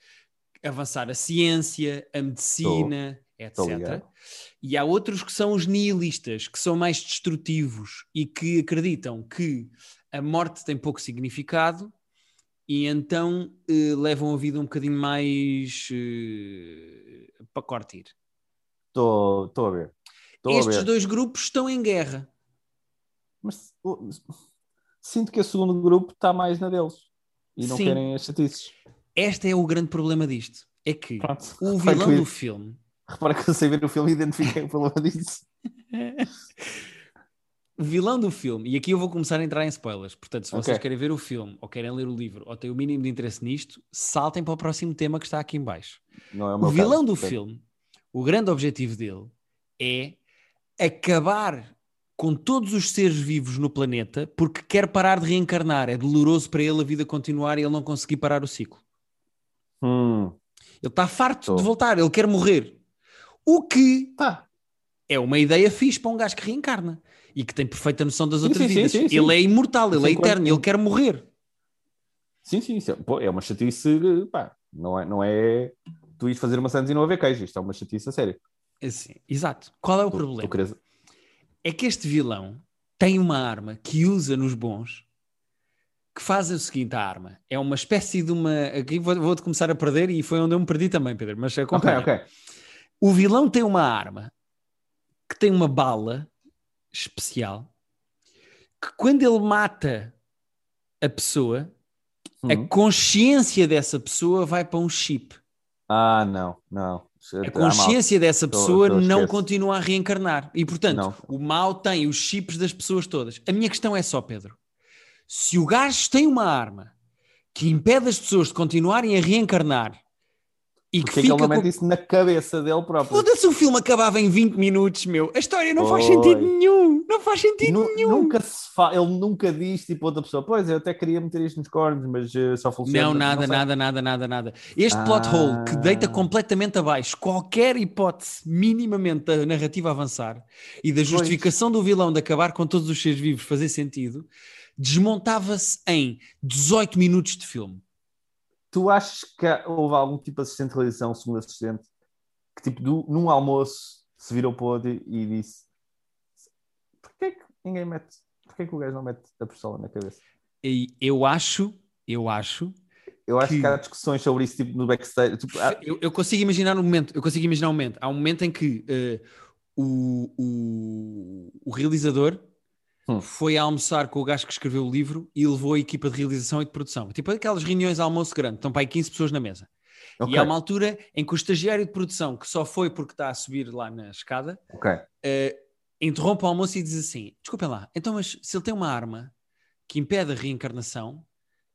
avançar a ciência, a medicina, etc. E há outros que são os nihilistas, que são mais destrutivos e que acreditam que a morte tem pouco significado e então eh, levam a vida um bocadinho mais eh, para curtir. Estou a ver. A Estes ver. dois grupos estão em guerra. Mas sinto que o segundo grupo está mais na deles. E não Sim. querem as chatices. Este é o grande problema disto. É que Pronto. o <laughs> vilão do filme, Repara que eu sei ver o filme e identifiquei o problema disso. o <laughs> vilão do filme, e aqui eu vou começar a entrar em spoilers. Portanto, se vocês Ok. querem ver o filme ou querem ler o livro ou têm o mínimo de interesse nisto, saltem para o próximo tema que está aqui em baixo. Não é o, O vilão caso, do filme, o grande objetivo dele é acabar com todos os seres vivos no planeta porque quer parar de reencarnar. É doloroso para ele a vida continuar e ele não conseguir parar o ciclo. Hum, Ele está farto Tô. de voltar, ele quer morrer. O que tá. é uma ideia fixe para um gajo que reencarna e que tem perfeita noção das Sim, outras sim, vidas. sim, sim. Ele é imortal, ele é eterno, ele quer morrer. Sim, sim, sim. Pô, é uma chatice, pá, não é, não é tu ires fazer uma Santos e não haver queijo, isto é uma chatice a sério. Assim, exato. Qual é o Tu- problema? tu queres- É que este vilão tem uma arma que usa nos bons que faz o seguinte: a arma é uma espécie de uma. Aqui vou- vou-te começar a perder e foi onde eu me perdi também, Pedro. Mas Ok, acompanha. ok. O vilão tem uma arma que tem uma bala especial que quando ele mata a pessoa, a Uhum. consciência dessa pessoa vai para um chip. Ah, não, não. A consciência dessa pessoa tô não continua a reencarnar. E, portanto, Não. o mal tem os chips das pessoas todas. A minha questão é só, Pedro. Se o gajo tem uma arma que impede as pessoas de continuarem a reencarnar e que Porque que ele fica não com... isso na cabeça dele próprio? Foda-se, o filme acabava em 20 minutos, meu. A história não faz Pois. sentido nenhum. Não faz sentido Nu- nenhum. Nunca se fa... Ele nunca diz tipo outra pessoa, pois eu até queria meter isto nos cornos, mas eh, só funciona. Não, nada, sei. nada, nada, nada, nada. Este Ah. plot hole que deita completamente abaixo qualquer hipótese minimamente da narrativa avançar e da justificação do vilão de acabar com todos os seres vivos fazer sentido, desmontava-se em 18 minutos de filme. Tu achas que houve algum tipo de assistente de realização, segundo assistente, que tipo do- num almoço se virou para o outro e disse porquê que ninguém mete, porquê que o gajo não mete a pistola na cabeça? E eu acho, eu acho, Eu acho Que- que, há discussões sobre isso tipo, no backstage. Tipo, ah, eu, eu consigo imaginar um momento, eu consigo imaginar um momento. Há um momento em que eh, o, o, o realizador Hum. foi a almoçar com o gajo que escreveu o livro e levou a equipa de realização e de produção. Tipo aquelas reuniões de almoço grande, estão para aí 15 pessoas na mesa. ok, E há uma altura em que o estagiário de produção, que só foi porque está a subir lá na escada, ok. eh, interrompe o almoço e diz assim: Desculpem lá, então, mas se ele tem uma arma que impede a reencarnação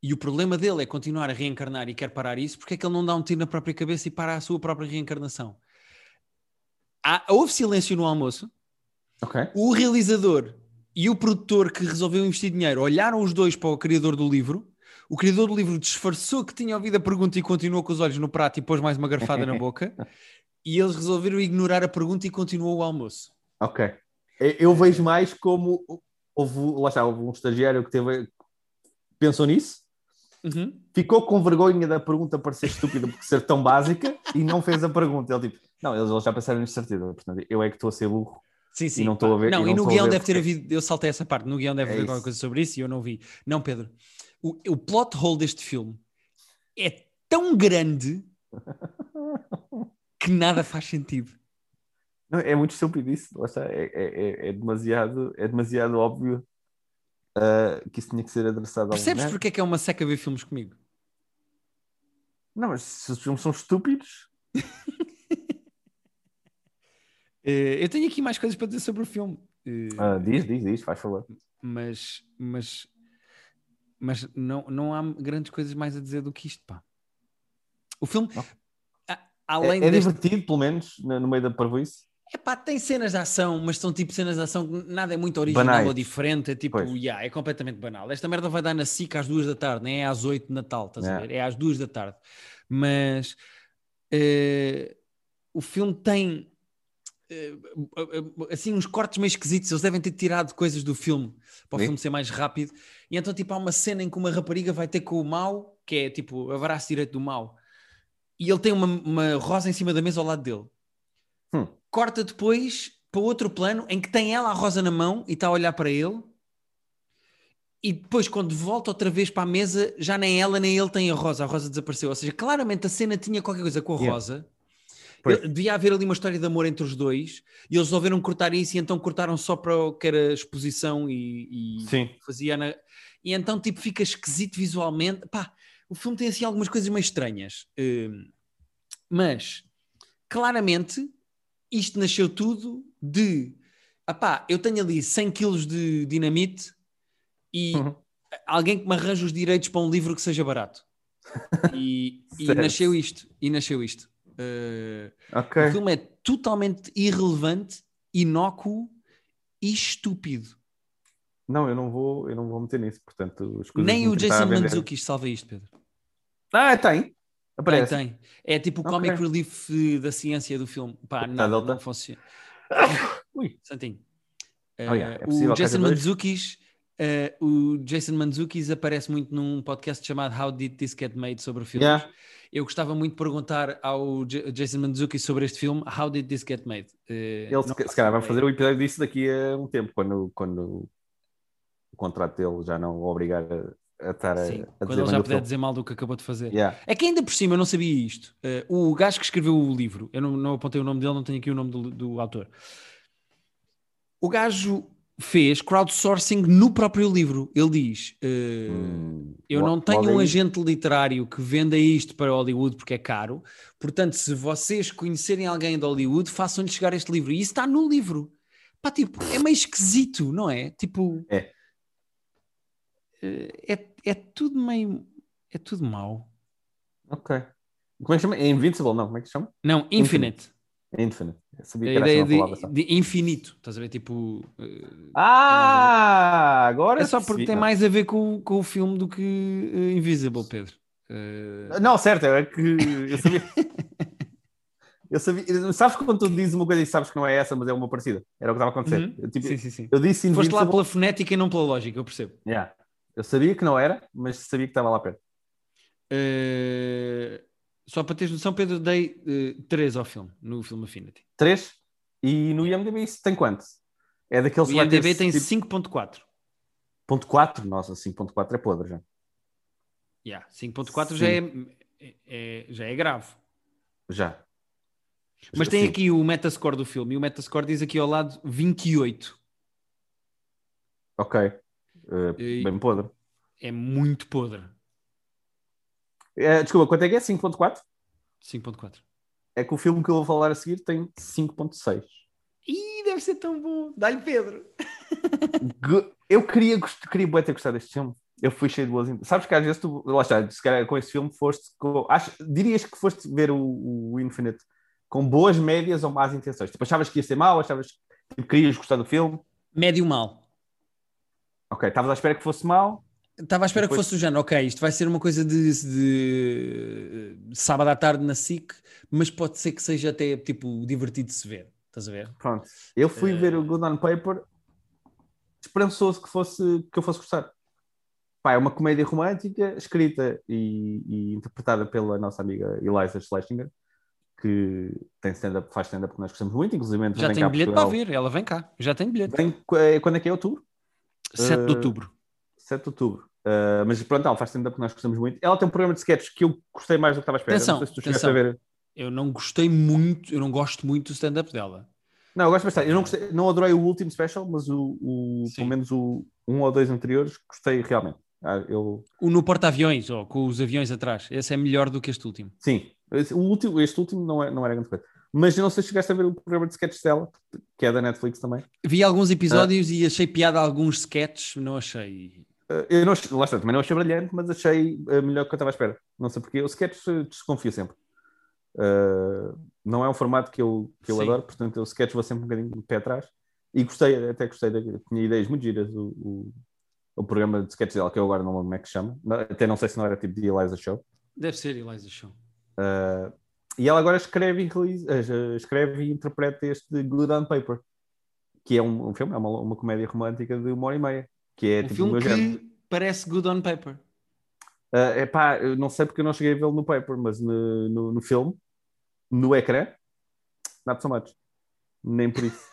e o problema dele é continuar a reencarnar e quer parar isso, porque é que ele não dá um tiro na própria cabeça e para a sua própria reencarnação? Há- houve silêncio no almoço. Ok. O realizador e o produtor que resolveu investir dinheiro olharam os dois para o criador do livro. O criador do livro disfarçou que tinha ouvido a pergunta e continuou com os olhos no prato e pôs mais uma garfada na boca. <laughs> E eles resolveram ignorar a pergunta e continuou o almoço. Ok. Eu- vejo mais como houve, lá está, houve um estagiário que teve, pensou nisso, Uhum. ficou com vergonha da pergunta parecer estúpida por ser tão básica e não fez a pergunta. Ele tipo, não, eles, já pensaram nisso certeza, portanto, eu é que estou a ser burro. Sim, sim. não estou a ver- Não, e e não no estou a guião deve ter porque- havido. Eu saltei essa parte. No guião deve É haver isso. alguma coisa sobre isso e eu não vi. Não, Pedro. O, o plot hole deste filme é tão grande que nada faz sentido. Não, é muito estúpido isso, é, é, é- é demasiado, é demasiado óbvio ah, que isso tinha que ser adressado Percebes porque é que é uma seca ver filmes comigo? Não, mas se os filmes são estúpidos, <laughs> eu tenho aqui mais coisas para dizer sobre o filme. Eh, ah, diz, diz, diz, faz favor. mas mas, mas não, não há grandes coisas mais a dizer do que isto, pá. O filme, a- além É, é deste- divertido, pelo menos, no, meio da parvoíce. Epá, tem cenas de ação, mas são tipo cenas de ação que nada é muito original Banais. ou diferente. É tipo, Pois. yeah, é completamente banal. Esta merda vai dar na SIC às duas da tarde, nem é às oito de Natal, estás a ver? É às duas da tarde. Mas eh, o filme tem eh, assim uns cortes meio esquisitos. Eles devem ter tirado coisas do filme para o Sim. filme ser mais rápido. E então, tipo, há uma cena em que uma rapariga vai ter com o mau, que é tipo o abraço direito do mau, e ele tem uma, uma rosa em cima da mesa ao lado dele Hum. corta depois para outro plano em que tem ela a rosa na mão e está a olhar para ele. E depois, quando volta outra vez para a mesa, já nem ela nem ele têm a rosa. A rosa desapareceu. Ou seja, claramente a cena tinha qualquer coisa com a Yeah. rosa. Eu- Devia haver ali uma história de amor entre os dois e eles resolveram cortar isso e então cortaram só para o que era exposição e, e fazia na... E então, tipo, fica esquisito visualmente. Pá, o filme tem assim algumas coisas meio estranhas. Hum, mas, claramente, isto nasceu tudo de... Apá, eu tenho ali 100 quilos de dinamite e Uhum. alguém que me arranja os direitos para um livro que seja barato. E, <laughs> e nasceu isto. E nasceu isto. Uh, Ok. o filme é totalmente irrelevante, inócuo e estúpido. Não, eu não vou, eu não vou meter nisso, portanto, Nem o Jason Mantzoukas salva isto, Pedro. Ah, tem. Tem, Aparece. tem. É tipo o Ok. comic relief da ciência do filme. Pá, Delta. não funciona. <coughs> Ui. Santinho. Oh, yeah, é Eh, o Jason. Mantzoukas Uh, o Jason Manzukis aparece muito num podcast chamado How Did This Get Made sobre filmes. Yeah. Eu gostava muito de perguntar ao J Jason Manzukis sobre este filme How Did This Get Made? Uh, Ele se, se calhar vai fazer o episódio disso daqui a um tempo, quando, quando o contrato dele já não o obrigar a, a estar a, Sim, a quando dizer ele já puder dizer mal do que acabou de fazer. Yeah. É que ainda por cima eu não sabia isto. Uh, o gajo que escreveu o livro, eu não, não apontei o nome dele, não tenho aqui o nome do, do autor. O gajo fez crowdsourcing no próprio livro. Ele diz: uh, Hum, Eu não tenho um agente literário que venda isto para Hollywood porque é caro. Portanto, se vocês conhecerem alguém de Hollywood, façam-lhe chegar este livro. E isso está no livro. Pá, tipo, é meio esquisito, não é? Tipo. É. Eh, É, é tudo meio. É tudo mau. Ok. Como é que chama? É Invincible, não? Como é que se chama? Não, Infinite. É Infinite. Eu sabia A que era ideia assim de, de infinito. Estás a ver? Tipo. eh, Ah, agora é só porque tem mais a ver com, o- com o filme do que eh, Invisible, Pedro. Eh, Não, certo, é que eu sabia. <laughs> eu sabia. Sabes quando tu dizes uma coisa e sabes que não é essa, mas é uma parecida? Era o que estava a acontecer. uhum. Eu, tipo, sim, sim, sim. eu disse Foste Invincible. lá pela fonética e não pela lógica, eu percebo. Yeah. Eu sabia que não era, mas sabia que estava lá perto. Eh, só para teres noção, Pedro, dei 3 ao filme, no filme Affinity. 3. E no IMDB isso tem quanto? É daqueles O IMDB tem tipo, 5.4. ponto 4? Nossa, 5.4 é podre já. Yeah, 5.4 já é, é- já é grave. Já. Mas tem Sim. aqui o metascore do filme, e o metascore diz aqui ao lado 28. Ok. Uh, Bem podre. É muito podre. É, desculpa, quanto é que é? 5.4? 5.4. É que o filme que eu vou falar a seguir tem 5.6. Ih, deve ser tão bom. Dá-lhe Pedro. Eu queria, queria bué ter gostado deste filme. Eu fui cheio de boas intenções. Sabes que às vezes tu, lá está, se calhar com este filme foste, com, acho, dirias que foste ver o, o Infinite com boas médias ou más intenções. Tipo, achavas que ia ser mau, achavas que tipo, querias gostar do filme. Médio mal. Ok, estavas à espera que fosse mau. Estava à espera Depois- que fosse o género, ok, isto vai ser uma coisa de, de sábado à tarde na SIC, mas pode ser que seja até tipo divertido de se ver. Estás a ver? Pronto. Eu fui Eh. ver o Good on Paper esperançoso que, fosse, que eu fosse gostar. Pá, é uma comédia romântica escrita e, e interpretada pela nossa amiga Eliza Schlesinger, que tem stand-up, faz stand-up que nós gostamos muito, inclusive Já tem bilhete para ver, ela vem cá. Já tem bilhete. Vem, eh, quando é que é outubro? 7 de eh, outubro. 7 de outubro. Uh, mas pronto, ela faz stand-up que nós gostamos muito. Ela tem um programa de sketches que eu gostei mais do que estava à espera. Atenção, não sei se tu chegaste atenção. a ver. Eu não gostei muito, eu não gosto muito do stand-up dela. Não, eu gosto bastante. Eu não, gostei, não adorei o último special, mas o, o- pelo menos o um ou dois anteriores gostei realmente. Ah, eu, O no porta-aviões, ou com os aviões atrás, esse é melhor do que este último. sim, o último, este último não, é, não era grande coisa. Mas eu não sei se chegaste a ver o programa de sketches dela, que é da Netflix também. Vi alguns episódios Ah. e achei piada alguns sketches, não achei. Uh, eu não, achei- lá está, também não achei brilhante, mas achei uh, melhor que eu estava à espera. Não sei porque. O sketch uh, desconfio sempre. Uh, não é um formato que eu, que eu Sim. adoro, portanto, o sketch vou sempre um bocadinho de pé atrás. E gostei, até gostei, de, tinha ideias muito giras o, o, o programa de sketch dela, que eu agora não lembro como é que se chama. Até não sei se não era tipo de Eliza Show. Deve ser Eliza Show. Uh, e ela agora escreve e, realiza, escreve e interpreta este Good on Paper, que é um, um filme, é uma, uma comédia romântica de uma hora e meia. Que é um tipo filme que género. parece good on paper. É epá, eu não sei porque eu não cheguei a vê-lo no paper, mas no, no, no filme, no ecrã, not so much. Nem por isso.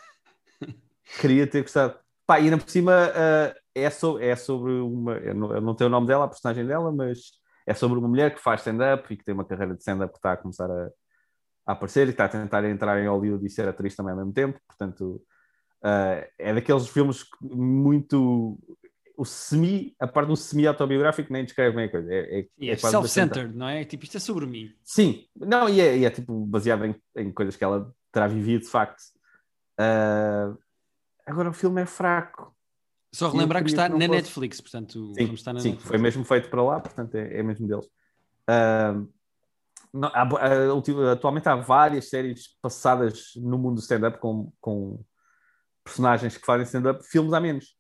<laughs> Queria ter gostado. Pá, e ainda por cima ah, é, so, é sobre uma. Eu não, eu não tenho o nome dela, a personagem dela, mas é sobre uma mulher que faz stand-up e que tem uma carreira de stand-up que está a começar a, a aparecer e está a tentar entrar em Hollywood e ser atriz também ao mesmo tempo. Portanto, ah, é daqueles filmes que muito. O semi, a parte do semi-autobiográfico nem descreve bem a coisa. É, é, é, bastante- self-centered, não é? Tipo, isto é sobre mim. Sim, não, e é, e é, tipo baseado em, em coisas que ela terá vivido de facto. Ah, agora o filme é fraco. Só relembrar que está que na. Netflix, portanto, Sim, está na sim Netflix. foi mesmo feito para lá, portanto é, é mesmo deles. Ah, não, há, atualmente há várias séries passadas no mundo do stand-up com, com personagens que fazem stand-up, filmes há menos.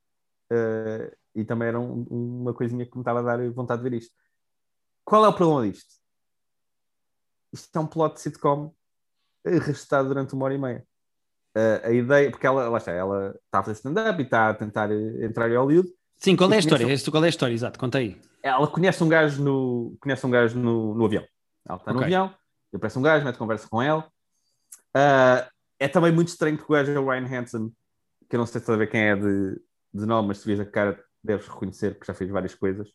Ah, e também era um- uma coisinha que me estava a dar vontade de ver isto. Qual é o problema disto? Isto é um plot de sitcom arrastado durante uma hora e meia. Ah, a ideia, porque ela, lá está, ela está a fazer stand-up e está a tentar eh, entrar em Hollywood, Sim, qual é a história? Este- Qual é a história? Exato, conta aí. Ela conhece um gajo no, conhece um gajo no, no avião. Ela está no Ok. avião, aparece um gajo, mete conversa com ela. Ah, é também muito estranho porque o gajo é o Ryan Hansen, que eu não sei se ver quem é de, de nome, mas se vês a cara deves reconhecer, porque já fez várias coisas.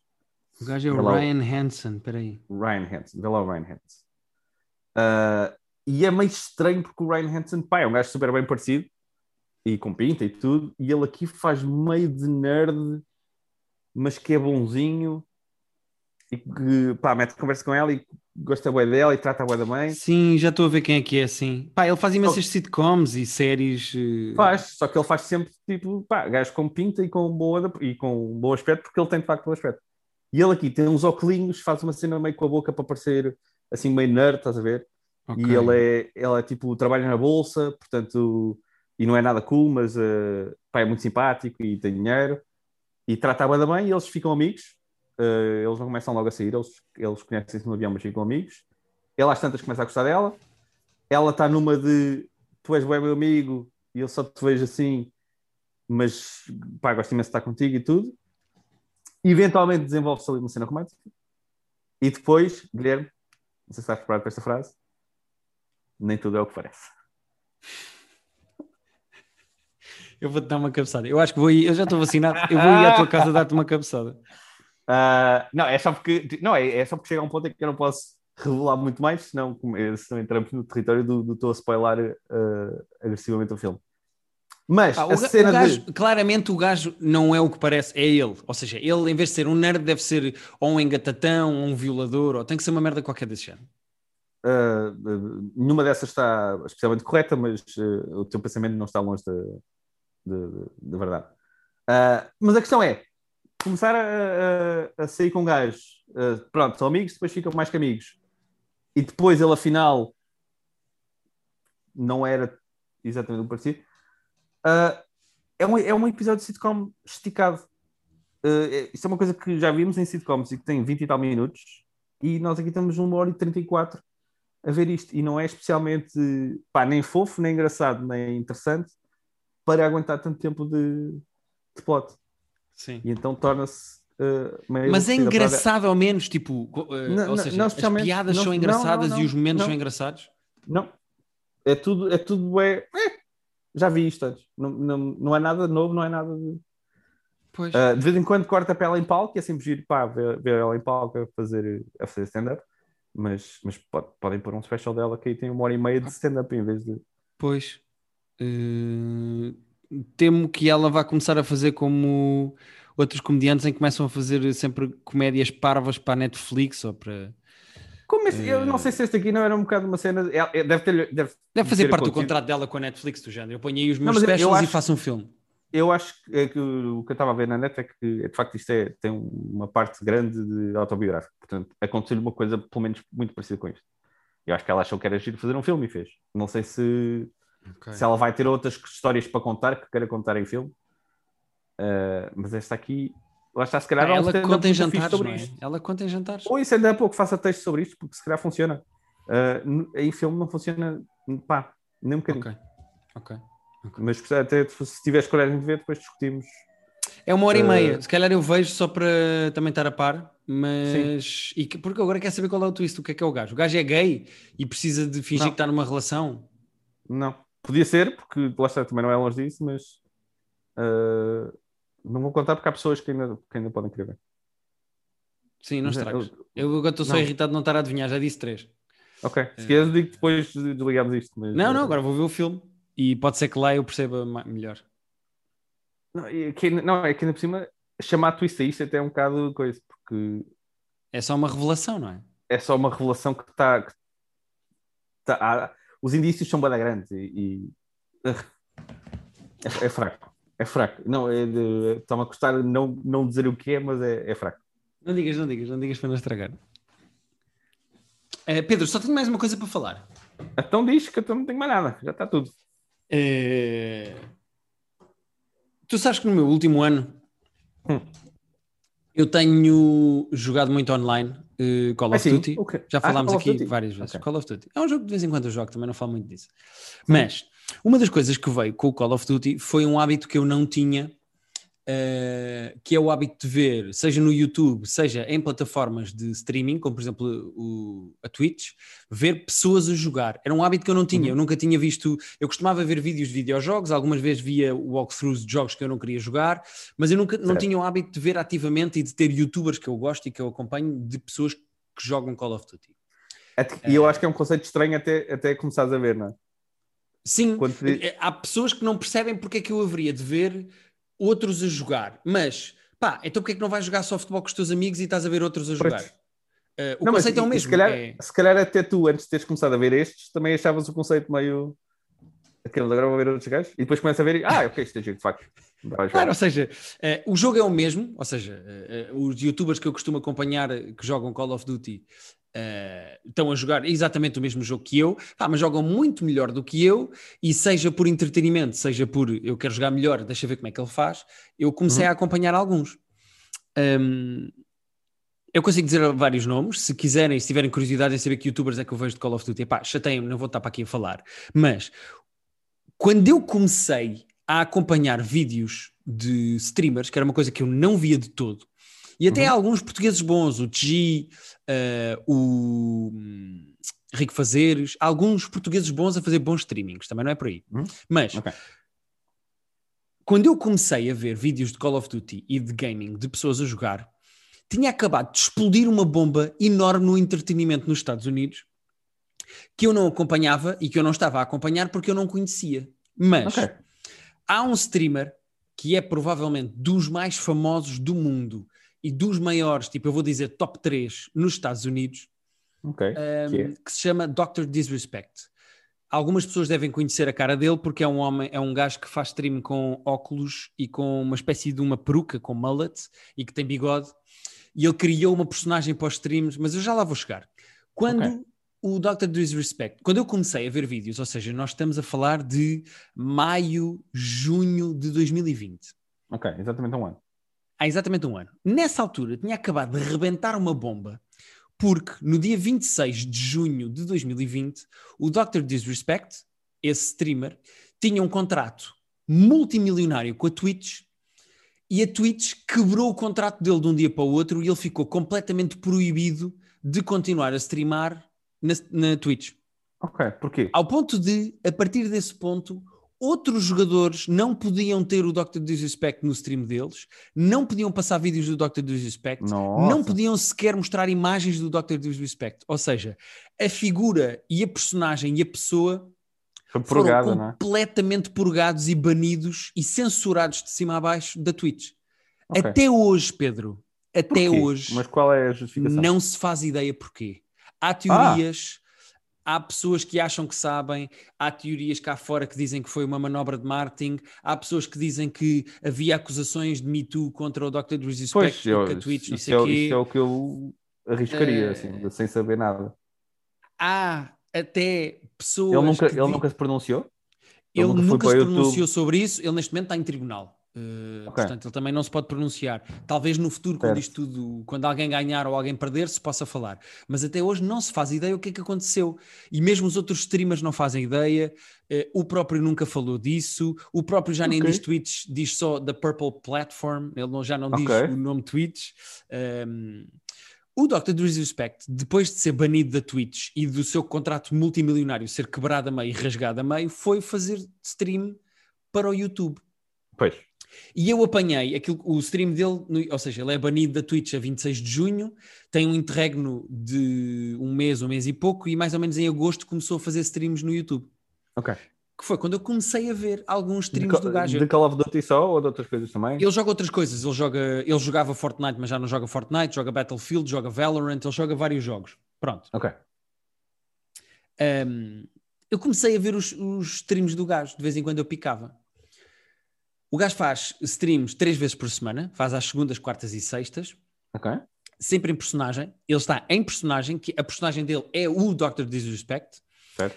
O gajo é o Ryan Hansen, peraí. Ryan Hansen, vê lá o Ryan Hansen. Ah, e é meio estranho porque o Ryan Hansen, pá, é um gajo super bem parecido e com pinta e tudo, e ele aqui faz meio de nerd, mas que é bonzinho e que, pá, mete conversa com ela e gosta bem dela e trata bem da mãe. Sim, já estou a ver quem é que é, sim. Pá, ele faz imensas sitcoms e séries. eh, Faz, só que ele faz sempre tipo, pá, gajo com pinta e com, boa, e com um bom aspecto, porque ele tem de facto bom aspecto. E ele aqui tem uns óculos, faz uma cena meio com a boca para parecer assim meio nerd, estás a ver? ok. E ele é, ele é tipo, trabalha na bolsa, portanto, e não é nada cool, mas eh, pá, é muito simpático e tem dinheiro e trata a banda bem e eles ficam amigos. Eh, eles não começam logo a sair, eles, eles conhecem-se no avião, mas ficam amigos. Ele às tantas começa a gostar dela. Ela está numa de tu és bem meu amigo e eu só te vejo assim, mas pá, gosto imenso de estar contigo e tudo. Eventualmente desenvolve-se ali uma cena romântica. E depois, Guilherme, não sei se estás preparado para esta frase, nem tudo é o que parece. Eu vou-te dar uma cabeçada. Eu acho que vou ir, eu já estou vacinado, eu vou ir à tua casa dar-te uma cabeçada. <laughs> Ah, não, é só porque não, é, é só porque chega a um ponto em que eu não posso revelar muito mais, senão, eh, senão entramos no território do do estou a spoiler ah, agressivamente o filme. Mas Ah, a cena gajo, de. claramente o gajo não é o que parece, é ele. Ou seja, ele em vez de ser um nerd deve ser ou um engatatão, ou um violador, ou tem que ser uma merda qualquer desse género. ah, ah, nenhuma dessas está especialmente correta, mas ah, o teu pensamento não está longe da de, de verdade. Ah, mas a questão é: começar a, a- a sair com gajos, ah, pronto, são amigos, depois ficam mais que amigos, e depois ele afinal não era exatamente o parecido. Ah, é, um, é um episódio de sitcom esticado. É- isso é uma coisa que já vimos em sitcoms e que tem 20 e tal minutos, e nós aqui estamos uma hora e 34 a ver isto, e não é especialmente pá, nem fofo, nem engraçado, nem interessante para aguentar tanto tempo de, de plot. Sim. E então torna-se ah, meio Mas é engraçado ao menos, tipo, eh, Não, ou seja, não, as piadas não, são não, engraçadas não, e os momentos não. são engraçados. Não. É tudo, é tudo é, é, já vi isto antes. Não, não, não é nada novo, não é nada de. Pois. Ah, de vez em quando corta para ela em palco, e é sempre giro pá, ver, ver ela em palco a fazer, a fazer stand-up. Mas, mas pode- podem pôr um special dela que aí tem uma hora e meia de stand-up em vez de. Pois. Eh, temo que ela vá começar a fazer como outros comediantes em que começam a fazer sempre comédias parvas para a Netflix ou para. Como esse- eu não sei se este aqui não era um bocado uma cena. é- é- Deve ter. Deve, Deve fazer parte do acontecido. contrato dela com a Netflix do género. Eu ponho aí os Não, meus eu specials e acho- faço um filme. Eu acho que, é que o que eu estava a ver na net é que, de facto, isto é, tem uma parte grande de autobiográfico. Portanto, aconteceu-lhe uma coisa, pelo menos, muito parecida com isto. Eu acho que ela achou que era giro fazer um filme e fez. Não sei se, se ela vai ter outras histórias para contar que queira contar em filme. Uh, mas esta aqui, lá está, se calhar, ela conta em jantares, sobre não é? isto. Ela conta em jantares. Ou isso ainda é pouco, faça texto sobre isto, porque se calhar funciona. Uh, em filme não funciona, pá, nem um bocadinho. Ok, ok. Mas até se tiveres coragem de ver, depois discutimos. É uma hora e Eh, meia. Se calhar eu vejo só para também estar a par, mas. E que- porque agora quer saber qual é o twist, o que é que é o gajo. O gajo é gay e precisa de fingir Não. que está numa relação. Não. Podia ser, porque lá está, também não é longe disso, mas uh, não vou contar porque há pessoas que ainda, que ainda podem querer ver. Sim, não estragas. eu- agora estou só não. irritado de não estar a adivinhar, já disse três. Ok, se quiseres, digo que depois de- desligamos isto. Mas, Eh. Não, não, uh, agora vou ver o filme e pode ser que lá eu perceba melhor. Não, é que, ainda- não, é que ainda por cima, chamar twist a isto até é um bocado coisa, porque É só uma revelação, não é? é só uma revelação que está. que tá- há- os indícios são bem grandes e. e- é, é fraco. É fraco. Não, é de- está-me a custar não, não dizer o que é, mas é, é fraco. Não digas, não digas, não digas para não estragar. Eh, Pedro, só tenho mais uma coisa para falar. Então diz que eu não tenho mais nada, já está tudo. Eh, Tu sabes que no meu último ano Hum. eu tenho jogado muito online eh, Call of Ah? Duty. O quê? Já Ah, falámos of aqui várias vezes. Ok. Call of Duty. É um jogo que de vez em quando eu jogo, também não falo muito disso. Mas uma das coisas que veio com o Call of Duty foi um hábito que eu não tinha uh, que é o hábito de ver, seja no YouTube, seja em plataformas de streaming, como por exemplo o, a Twitch, ver pessoas a jogar. Era um hábito que eu não tinha, uhum. eu nunca tinha visto. Eu costumava ver vídeos de videojogos, algumas vezes via walkthroughs de jogos que eu não queria jogar, mas eu nunca não tinha o hábito de ver ativamente e de ter youtubers que eu gosto e que eu acompanho de pessoas que jogam Call of Duty. E eu acho que é um conceito estranho até, até começares a ver, não é? Sim, te... É, há pessoas que não percebem porque é que eu haveria de ver outros a jogar, mas pá, então porque é que não vais jogar softball com os teus amigos e estás a ver outros a jogar? Uh, o não, conceito mas, é o mesmo. Se calhar, é... se calhar até tu, antes de teres começado a ver estes, também achavas o conceito meio. Aquele agora vou ver outros gajos e depois começa a ver e ah, ok, isto é de facto. Claro, ou seja, uh, o jogo é o mesmo, ou seja, uh, os youtubers que eu costumo acompanhar que jogam Call of Duty Uh, estão a jogar exatamente o mesmo jogo que eu, ah, mas jogam muito melhor do que eu, e seja por entretenimento, seja por eu quero jogar melhor, deixa ver como é que ele faz, eu comecei uhum. a acompanhar alguns. Um, eu consigo dizer vários nomes, se quiserem, se tiverem curiosidade em saber que youtubers é que eu vejo de Call of Duty, pá, chateiem-me, não vou estar para aqui a falar, mas quando eu comecei a acompanhar vídeos de streamers, que era uma coisa que eu não via de todo, e até uhum. alguns portugueses bons, o G, uh, o hum, Rico Fazeres, alguns portugueses bons a fazer bons streamings, também não é por aí. Uhum. Mas okay. quando eu comecei a ver vídeos de Call of Duty e de gaming de pessoas a jogar, tinha acabado de explodir uma bomba enorme no entretenimento nos Estados Unidos que eu não acompanhava e que eu não estava a acompanhar porque eu não conhecia. Mas okay. há um streamer que é provavelmente dos mais famosos do mundo e dos maiores, tipo, eu vou dizer top 3 nos Estados Unidos, okay. um, que, é? que, se chama Dr. Disrespect. Algumas pessoas devem conhecer a cara dele porque é um homem, é um gajo que faz stream com óculos e com uma espécie de uma peruca com mullet e que tem bigode. E ele criou uma personagem para os streams, mas eu já lá vou chegar. Quando okay. o Dr. Disrespect, quando eu comecei a ver vídeos, ou seja, nós estamos a falar de maio, junho de 2020. Ok, exatamente um ano há exatamente um ano. Nessa altura tinha acabado de rebentar uma bomba, porque no dia 26 de junho de 2020, o Dr. Disrespect, esse streamer, tinha um contrato multimilionário com a Twitch e a Twitch quebrou o contrato dele de um dia para o outro e ele ficou completamente proibido de continuar a streamar na, na Twitch. Ok, porquê? Ao ponto de, a partir desse ponto, outros jogadores não podiam ter o Dr. Disrespect no stream deles, não podiam passar vídeos do Dr. Disrespect, Nossa. não podiam sequer mostrar imagens do Dr. Disrespect. Ou seja, a figura e a personagem e a pessoa purgado, foram é? completamente é? purgados e banidos e censurados de cima a baixo da Twitch. Okay. Até hoje, Pedro, até hoje. Mas qual é a justificação? Não se faz ideia porquê. Há teorias. Ah há pessoas que acham que sabem, há teorias cá fora que dizem que foi uma manobra de marketing, há pessoas que dizem que havia acusações de Me Too contra o Dr. Disrespect, pois, eu, a Twitch, não sei é, quê. Isso é o que eu arriscaria, uh, assim, sem saber nada. Há até pessoas. Ele nunca, ele nunca se pronunciou? Ele, ele nunca, nunca se pronunciou sobre isso, ele neste momento está em tribunal. Uh, okay. Portanto, ele também não se pode pronunciar. Talvez no futuro, quando isto tudo, quando alguém ganhar ou alguém perder, se possa falar. Mas até hoje não se faz ideia o que é que aconteceu. E mesmo os outros streamers não fazem ideia. Uh, o próprio nunca falou disso. O próprio já nem okay. diz Twitch, diz só The Purple Platform. Ele não, já não diz okay. o nome Twitch. Um, ehm, o Dr. Disrespect, depois de ser banido da Twitch e do seu contrato multimilionário ser quebrado a meio e rasgado a meio, foi fazer stream para o YouTube. Pois. E eu apanhei aquilo, o stream dele, ou seja, ele é banido da Twitch a 26 de junho, tem um interregno de um mês, um mês e pouco, e mais ou menos em agosto começou a fazer streams no YouTube. Ok. Que foi quando eu comecei a ver alguns streams de, do gajo. De Call of Duty só ou de outras coisas também? Ele joga outras coisas. Ele, joga, ele jogava Fortnite, mas já não joga Fortnite, joga Battlefield, joga Valorant, ele joga vários jogos. Pronto. Ok. Um, eu comecei a ver os, os streams do gajo, de vez em quando eu picava. O gajo faz streams três vezes por semana, faz às segundas, quartas e sextas. Ok. Sempre em personagem. Ele está em personagem, que a personagem dele é o Dr. Disrespect. Certo.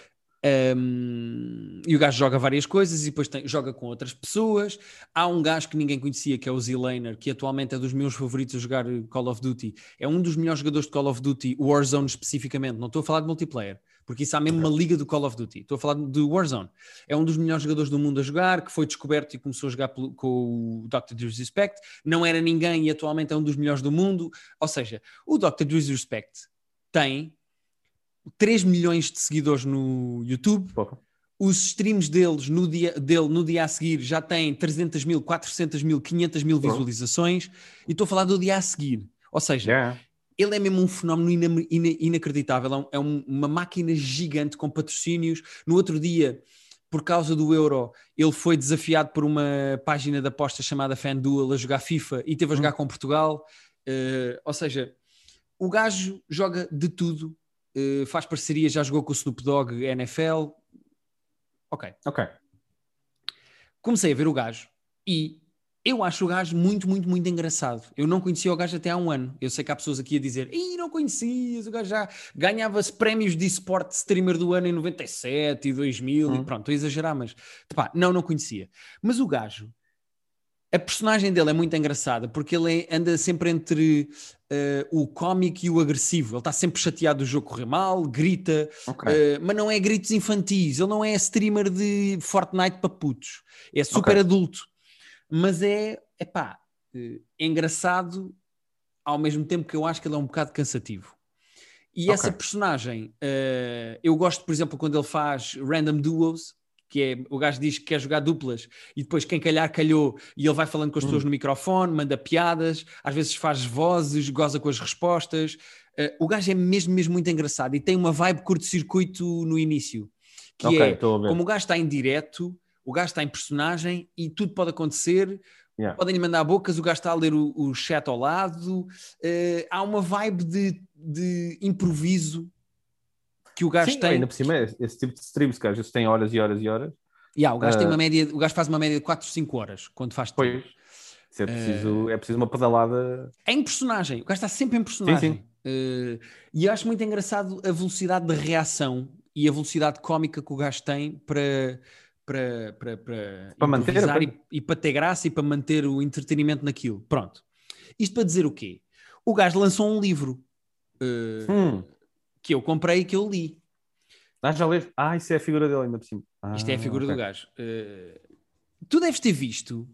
Um, e o gajo joga várias coisas e depois tem, joga com outras pessoas. Há um gajo que ninguém conhecia, que é o Zilaner, que atualmente é dos meus favoritos a jogar Call of Duty. É um dos melhores jogadores de Call of Duty, Warzone especificamente. Não estou a falar de multiplayer, porque isso há mesmo uma liga do Call of Duty. Estou a falar de Warzone. É um dos melhores jogadores do mundo a jogar, que foi descoberto e começou a jogar com o Dr. Disrespect. Não era ninguém e atualmente é um dos melhores do mundo. Ou seja, o Dr. Disrespect tem 3 milhões de seguidores no YouTube. Porra. Os streams deles no dia, dele no dia a seguir já têm 300 mil, 400 mil, 500 mil visualizações. E estou a falar do dia a seguir. Ou seja, Yeah. Ele é mesmo um fenómeno ina- ina- inacreditável. É, um- é um- uma máquina gigante com patrocínios. No outro dia, por causa do Euro, ele foi desafiado por uma página de apostas chamada FanDuel a jogar FIFA e teve a jogar com Portugal. Eh, ou seja, o gajo joga de tudo. eh, faz parceria, já jogou com o Snoop Dogg NFL. Ok. Ok. Comecei a ver o gajo e eu acho o gajo muito, muito, muito engraçado. Eu não conhecia o gajo até há um ano. Eu sei que há pessoas aqui a dizer: Ih, não conhecias, o gajo já ganhava-se prémios de esporte streamer do ano em 97 e 2000 e Hum. pronto, estou a exagerar, mas pá, não, não conhecia. Mas o gajo, a personagem dele é muito engraçada porque ele é- anda sempre entre eh, o cómico e o agressivo. Ele está sempre chateado do jogo correr mal, grita, Ok. Uh, mas não é gritos infantis, ele não é streamer de Fortnite para putos, é super Ok. adulto, mas é, epá, é engraçado ao mesmo tempo que eu acho que ele é um bocado cansativo. E Ok. essa personagem, uh, eu gosto, por exemplo, quando ele faz random duos, que é o gajo diz que quer jogar duplas e depois quem calhar calhou e ele vai falando com as pessoas no microfone, manda piadas, às vezes faz vozes, goza com as respostas. Uh, o gajo é mesmo, mesmo muito engraçado e tem uma vibe curto-circuito no início, que Ok, é como o gajo está em direto, o gajo está em personagem e tudo pode acontecer. Yeah. Podem-lhe mandar bocas, o gajo está a ler o, o chat ao lado. Eh, há uma vibe de, de improviso que o gajo Sim, tem. ainda por cima, esse, esse tipo de streams que às vezes tem horas e horas e horas. Yeah, o, gajo tem Ah. uma média, o gajo faz uma média de 4, 5 horas quando faz Pois. é preciso, é preciso uma pedalada. É em personagem, o gajo está sempre em personagem. Eh, e eu acho muito engraçado a velocidade de reação e a velocidade cómica que o gajo tem para. Para, para, para, Para manter, e, e para ter graça e para manter o entretenimento naquilo. Pronto. Isto para dizer o quê? O gajo lançou um livro eh, Hum. que eu comprei e que eu li. Ah, já lês? Ah, isso é a figura dele ainda por cima. Isto é a Ah, figura ok. do gajo. Eh, tu deves ter visto,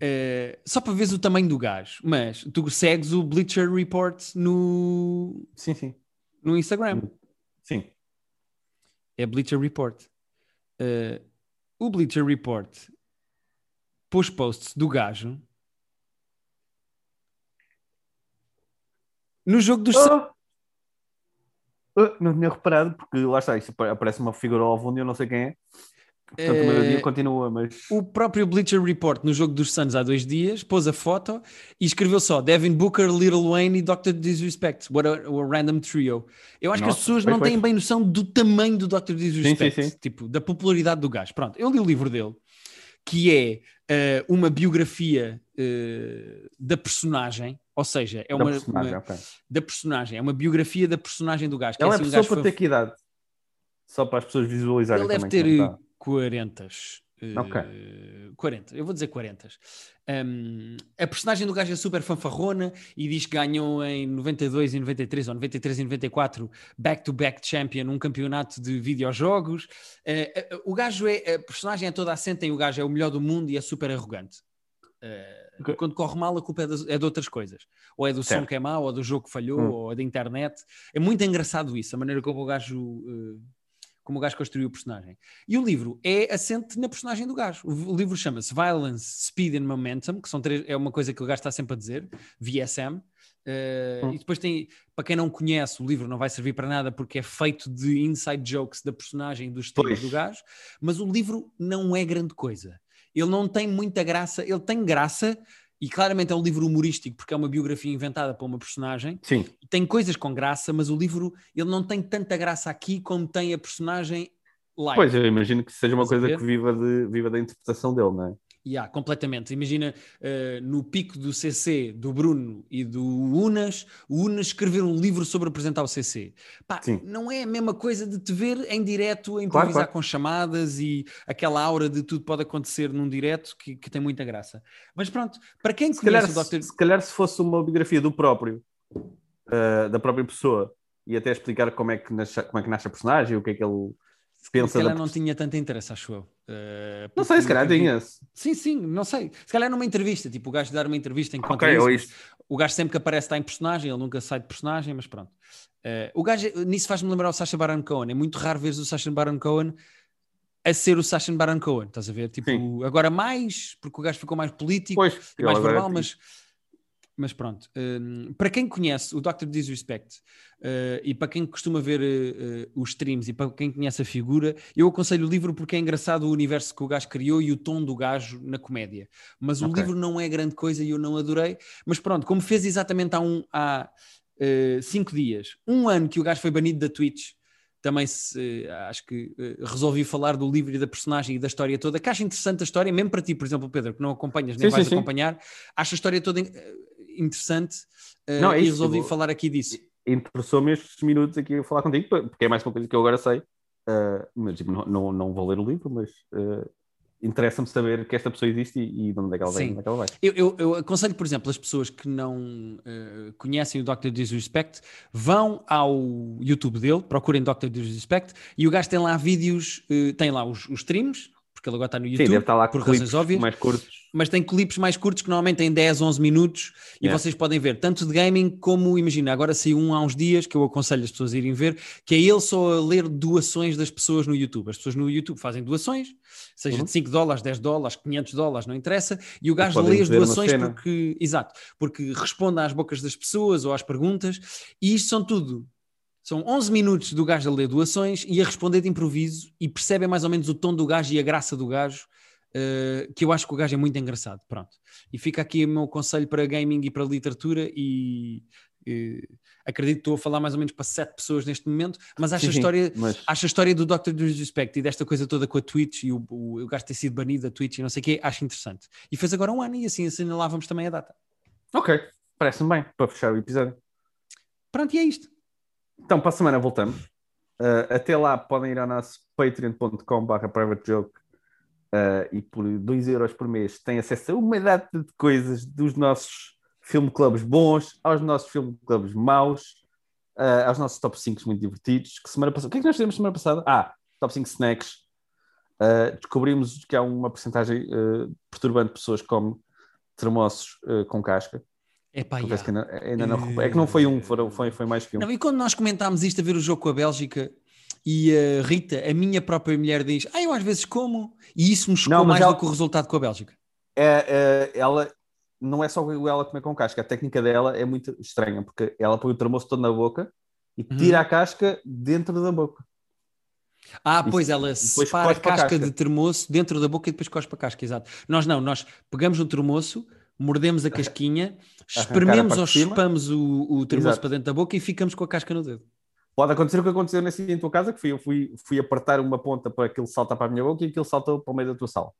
eh, só para veres o tamanho do gajo, mas tu segues o Bleacher Report no, Sim, sim. no Instagram. Sim. É Bleacher Report. Eh, o Bleacher Report pôs posts do gajo no jogo dos. Oh! Oh, não tinha reparado, porque lá está, isso apa- aparece uma figura ao fundo e eu não sei quem é. Portanto, o meu Eh, continua, mas. O próprio Bleacher Report no jogo dos Suns há dois dias pôs a foto e escreveu só Devin Booker, Little Wayne e Dr. Disrespect. What a, a random trio. Eu acho que as Nossa, pessoas pois, não têm pois. bem noção do tamanho do Dr. Disrespect, sim, sim. tipo, da popularidade do gajo. Pronto, eu li o livro dele, que é eh, uma biografia eh, da personagem, ou seja, é da uma, personagem, uma- ok. da personagem, é uma biografia da personagem do gajo. que Ela é assim, um pessoa gajo para fan- ter que idade? Só para as pessoas visualizarem ele deve ter como está. 40. Ok. 40, eu vou dizer 40. Um, a personagem do gajo é super fanfarrona e diz que ganhou em 92 e 93 ou 93 e 94 back-to-back champion, um campeonato de videojogos. Uh, uh, o gajo é, a personagem é toda assente em o gajo é o melhor do mundo e é super arrogante. Uh, Ok. Quando corre mal, a culpa é, das- é de outras coisas. Ou é do som Certo. que é mau, ou do jogo que falhou, Hum. ou da internet. É muito engraçado isso, a maneira como o gajo. uh, como o gajo construiu o personagem. E o livro é assente na personagem do gajo. O livro chama-se Violence, Speed and Momentum, que são três, é uma coisa que o gajo está sempre a dizer, VSM. Uh, Hum. E depois tem, para quem não conhece, o livro não vai servir para nada porque é feito de inside jokes da personagem e dos Pois. do gajo, mas o livro não é grande coisa. Ele não tem muita graça, ele tem graça e claramente é um livro humorístico porque é uma biografia inventada para uma personagem Sim, tem coisas com graça, mas o livro ele não tem tanta graça aqui como tem a personagem live. pois eu imagino que seja uma a coisa ver? que viva, de, viva da interpretação dele, não é? Yeah, completamente. Imagina uh, no pico do CC do Bruno e do Unas, o Unas escrever um livro sobre apresentar o CC. Pá, não é a mesma coisa de te ver em direto a improvisar claro, claro. com chamadas e aquela aura de tudo pode acontecer num direto que, que tem muita graça. Mas pronto, para quem se conhece calhar, Dr. Se calhar se fosse uma biografia do próprio, uh, da própria pessoa, e até explicar como é que nasce, como é que nasce a personagem, o que é que ele pensa. Se calhar não tinha tanto interesse, acho eu. Uh, não sei, se calhar tinha. Sim, sim, não sei. Se calhar numa entrevista, tipo o gajo dar uma entrevista enquanto okay, isso, o gajo sempre que aparece está em personagem, ele nunca sai de personagem, mas pronto. Uh, o gajo, nisso faz-me lembrar o Sacha Baron Cohen. É muito raro ver o Sacha Baron Cohen a ser o Sacha Baron Cohen, estás a ver? Tipo, sim. agora mais, porque o gajo ficou mais político, pois, mais verbal, mas mas pronto, um, para quem conhece o Dr. Disrespect uh, e para quem costuma ver uh, os streams e para quem conhece a figura, eu aconselho o livro porque é engraçado o universo que o gajo criou e o tom do gajo na comédia. Mas okay. o livro não é grande coisa e eu não adorei. Mas pronto, como fez exatamente há, um, há cinco dias, um ano que o gajo foi banido da Twitch, também se, acho que resolvi falar do livro e da personagem e da história toda, que acho interessante a história, mesmo para ti, por exemplo, Pedro, que não acompanhas nem sim, vais sim, acompanhar, sim. acho a história toda interessante uh, não, é e resolvi falar aqui disso. Interessou-me estes minutos aqui a falar contigo, porque é mais uma coisa que eu agora sei. Uh, mas tipo, não, não, não, vou ler o livro, mas uh, interessa-me saber que esta pessoa existe e, e de onde é que ela vem. É que ela vai. Eu, eu, eu, aconselho, por exemplo, as pessoas que não uh, conhecem o Dr. Disrespect, vão ao YouTube dele, procurem Dr. Disrespect e o gajo tem lá vídeos, uh, tem lá os, os streams, porque ele agora está no YouTube, Sim, deve estar lá por razões óbvias. Mais curtos mas tem clipes mais curtos que normalmente têm 10, 11 minutos e yeah. vocês podem ver tanto de gaming como, imagina, agora saiu um há uns dias que eu aconselho as pessoas a irem ver, que é ele só a ler doações das pessoas no YouTube. As pessoas no YouTube fazem doações, seja uhum. de 5 dólares, 10 dólares, 500 dólares, não interessa, e o gajo lê as doações porque, exato, porque responde às bocas das pessoas ou às perguntas, e isto são tudo são 11 minutos do gajo a ler doações e a responder de improviso e percebem mais ou menos o tom do gajo e a graça do gajo Uh, que eu acho que o gajo é muito engraçado, pronto. E fica aqui o meu conselho para gaming e para literatura e uh, acredito que estou a falar mais ou menos para sete pessoas neste momento, mas acho, Sim, a, história, mas... acho a história do Dr. Disrespect e desta coisa toda com a Twitch e o, o, o gajo ter sido banido da Twitch e não sei o quê, acho interessante. E fez agora um ano e assim assinalávamos também a data. Ok, parece-me bem para fechar o episódio. Pronto, e é isto. Então, para a semana voltamos. Uh, até lá podem ir ao nosso patreon.com/privatejoke uh, e por 2 euros por mês tem acesso a uma data de coisas dos nossos filme clubes bons, aos nossos filme clubes maus, uh, aos nossos top 5 muito divertidos. Que semana passada, o que é que nós fizemos semana passada? Ah, top 5 snacks. Uh, descobrimos que há uma porcentagem perturbante de pessoas que comem termossos com casca. Epá, que ainda, ainda não, é que não foi um, foram, foi, foi mais que um. Não, e quando nós comentámos isto a ver o jogo com a Bélgica, e a Rita, a minha própria mulher, diz: Ah, eu às vezes como. E isso me chocou mais ela... do que o resultado com a Bélgica. É, é, ela não é só ela comer com casca, a técnica dela é muito estranha, porque ela põe o termoço todo na boca e uhum. tira uhum. a casca dentro da boca. Ah, pois ela separa a casca, casca, de termoço dentro da boca e depois cospe a casca, exato. Nós não, nós pegamos o termoço, mordemos a casquinha, esprememos ou chupamos o, o termoço exato. para dentro da boca e ficamos com a casca no dedo. Pode acontecer o que aconteceu nesse dia em tua casa, que fui, eu fui, fui apertar uma ponta para que ele salta para a minha boca e aquilo saltou para o meio da tua sala.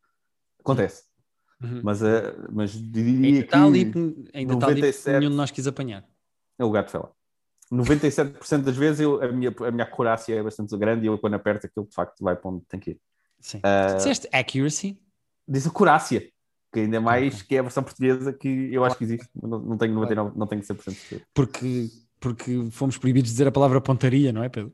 Acontece. Uhum. Mas, uh, mas diria ainda está ali, ainda 97... está ali nenhum de nós quis apanhar. É o gato fela. 97% das vezes eu, a, minha, a minha acurácia é bastante grande e eu quando aperto aquilo de facto vai para onde tem que ir. Sim. Uh, Disseste accuracy? Diz acurácia, que ainda mais que é a versão portuguesa que eu acho que existe. Não, não tenho 99, não tenho 100% de Porque porque fomos proibidos de dizer a palavra pontaria, não é, Pedro?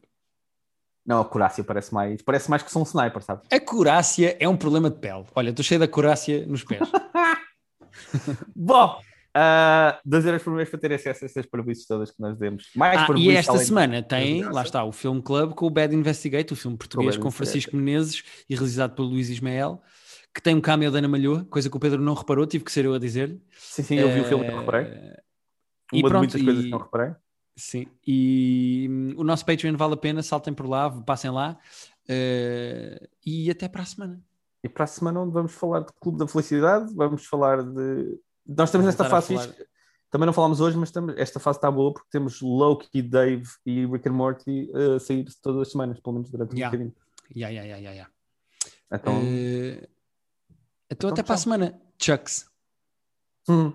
Não, a curácia parece mais, parece mais que são um sniper, sabe? A curácia é um problema de pele. Olha, estou cheio da curácia nos pés. <laughs> Bom, uh, dois euros por mês para ter acesso a essas previstas todas que nós demos. Mais ah, e esta semana tem, lá está, o Film Club com o Bad Investigate, o filme português com Francisco Menezes e realizado pelo Luís Ismael, que tem um cameo da Ana Malhoa, coisa que o Pedro não reparou, tive que ser eu a dizer-lhe. Sim, sim, eu vi o filme e não reparei. Eh, Uma e pronto, de muitas e... coisas que não reparei. Sim, e hum, o nosso Patreon vale a pena, saltem por lá, passem lá uh, e até para a semana. E para a semana onde vamos falar de Clube da Felicidade, vamos falar de. Nós estamos nesta fase. Também não falamos hoje, mas estamos... esta fase está boa porque temos Loki, Dave e Rick and Morty a sair todas as semanas, pelo menos durante yeah. um bocadinho. Yeah, yeah, yeah, yeah, Então. Uh... Então, Então, até para a tchau. semana. Chucks. Hum.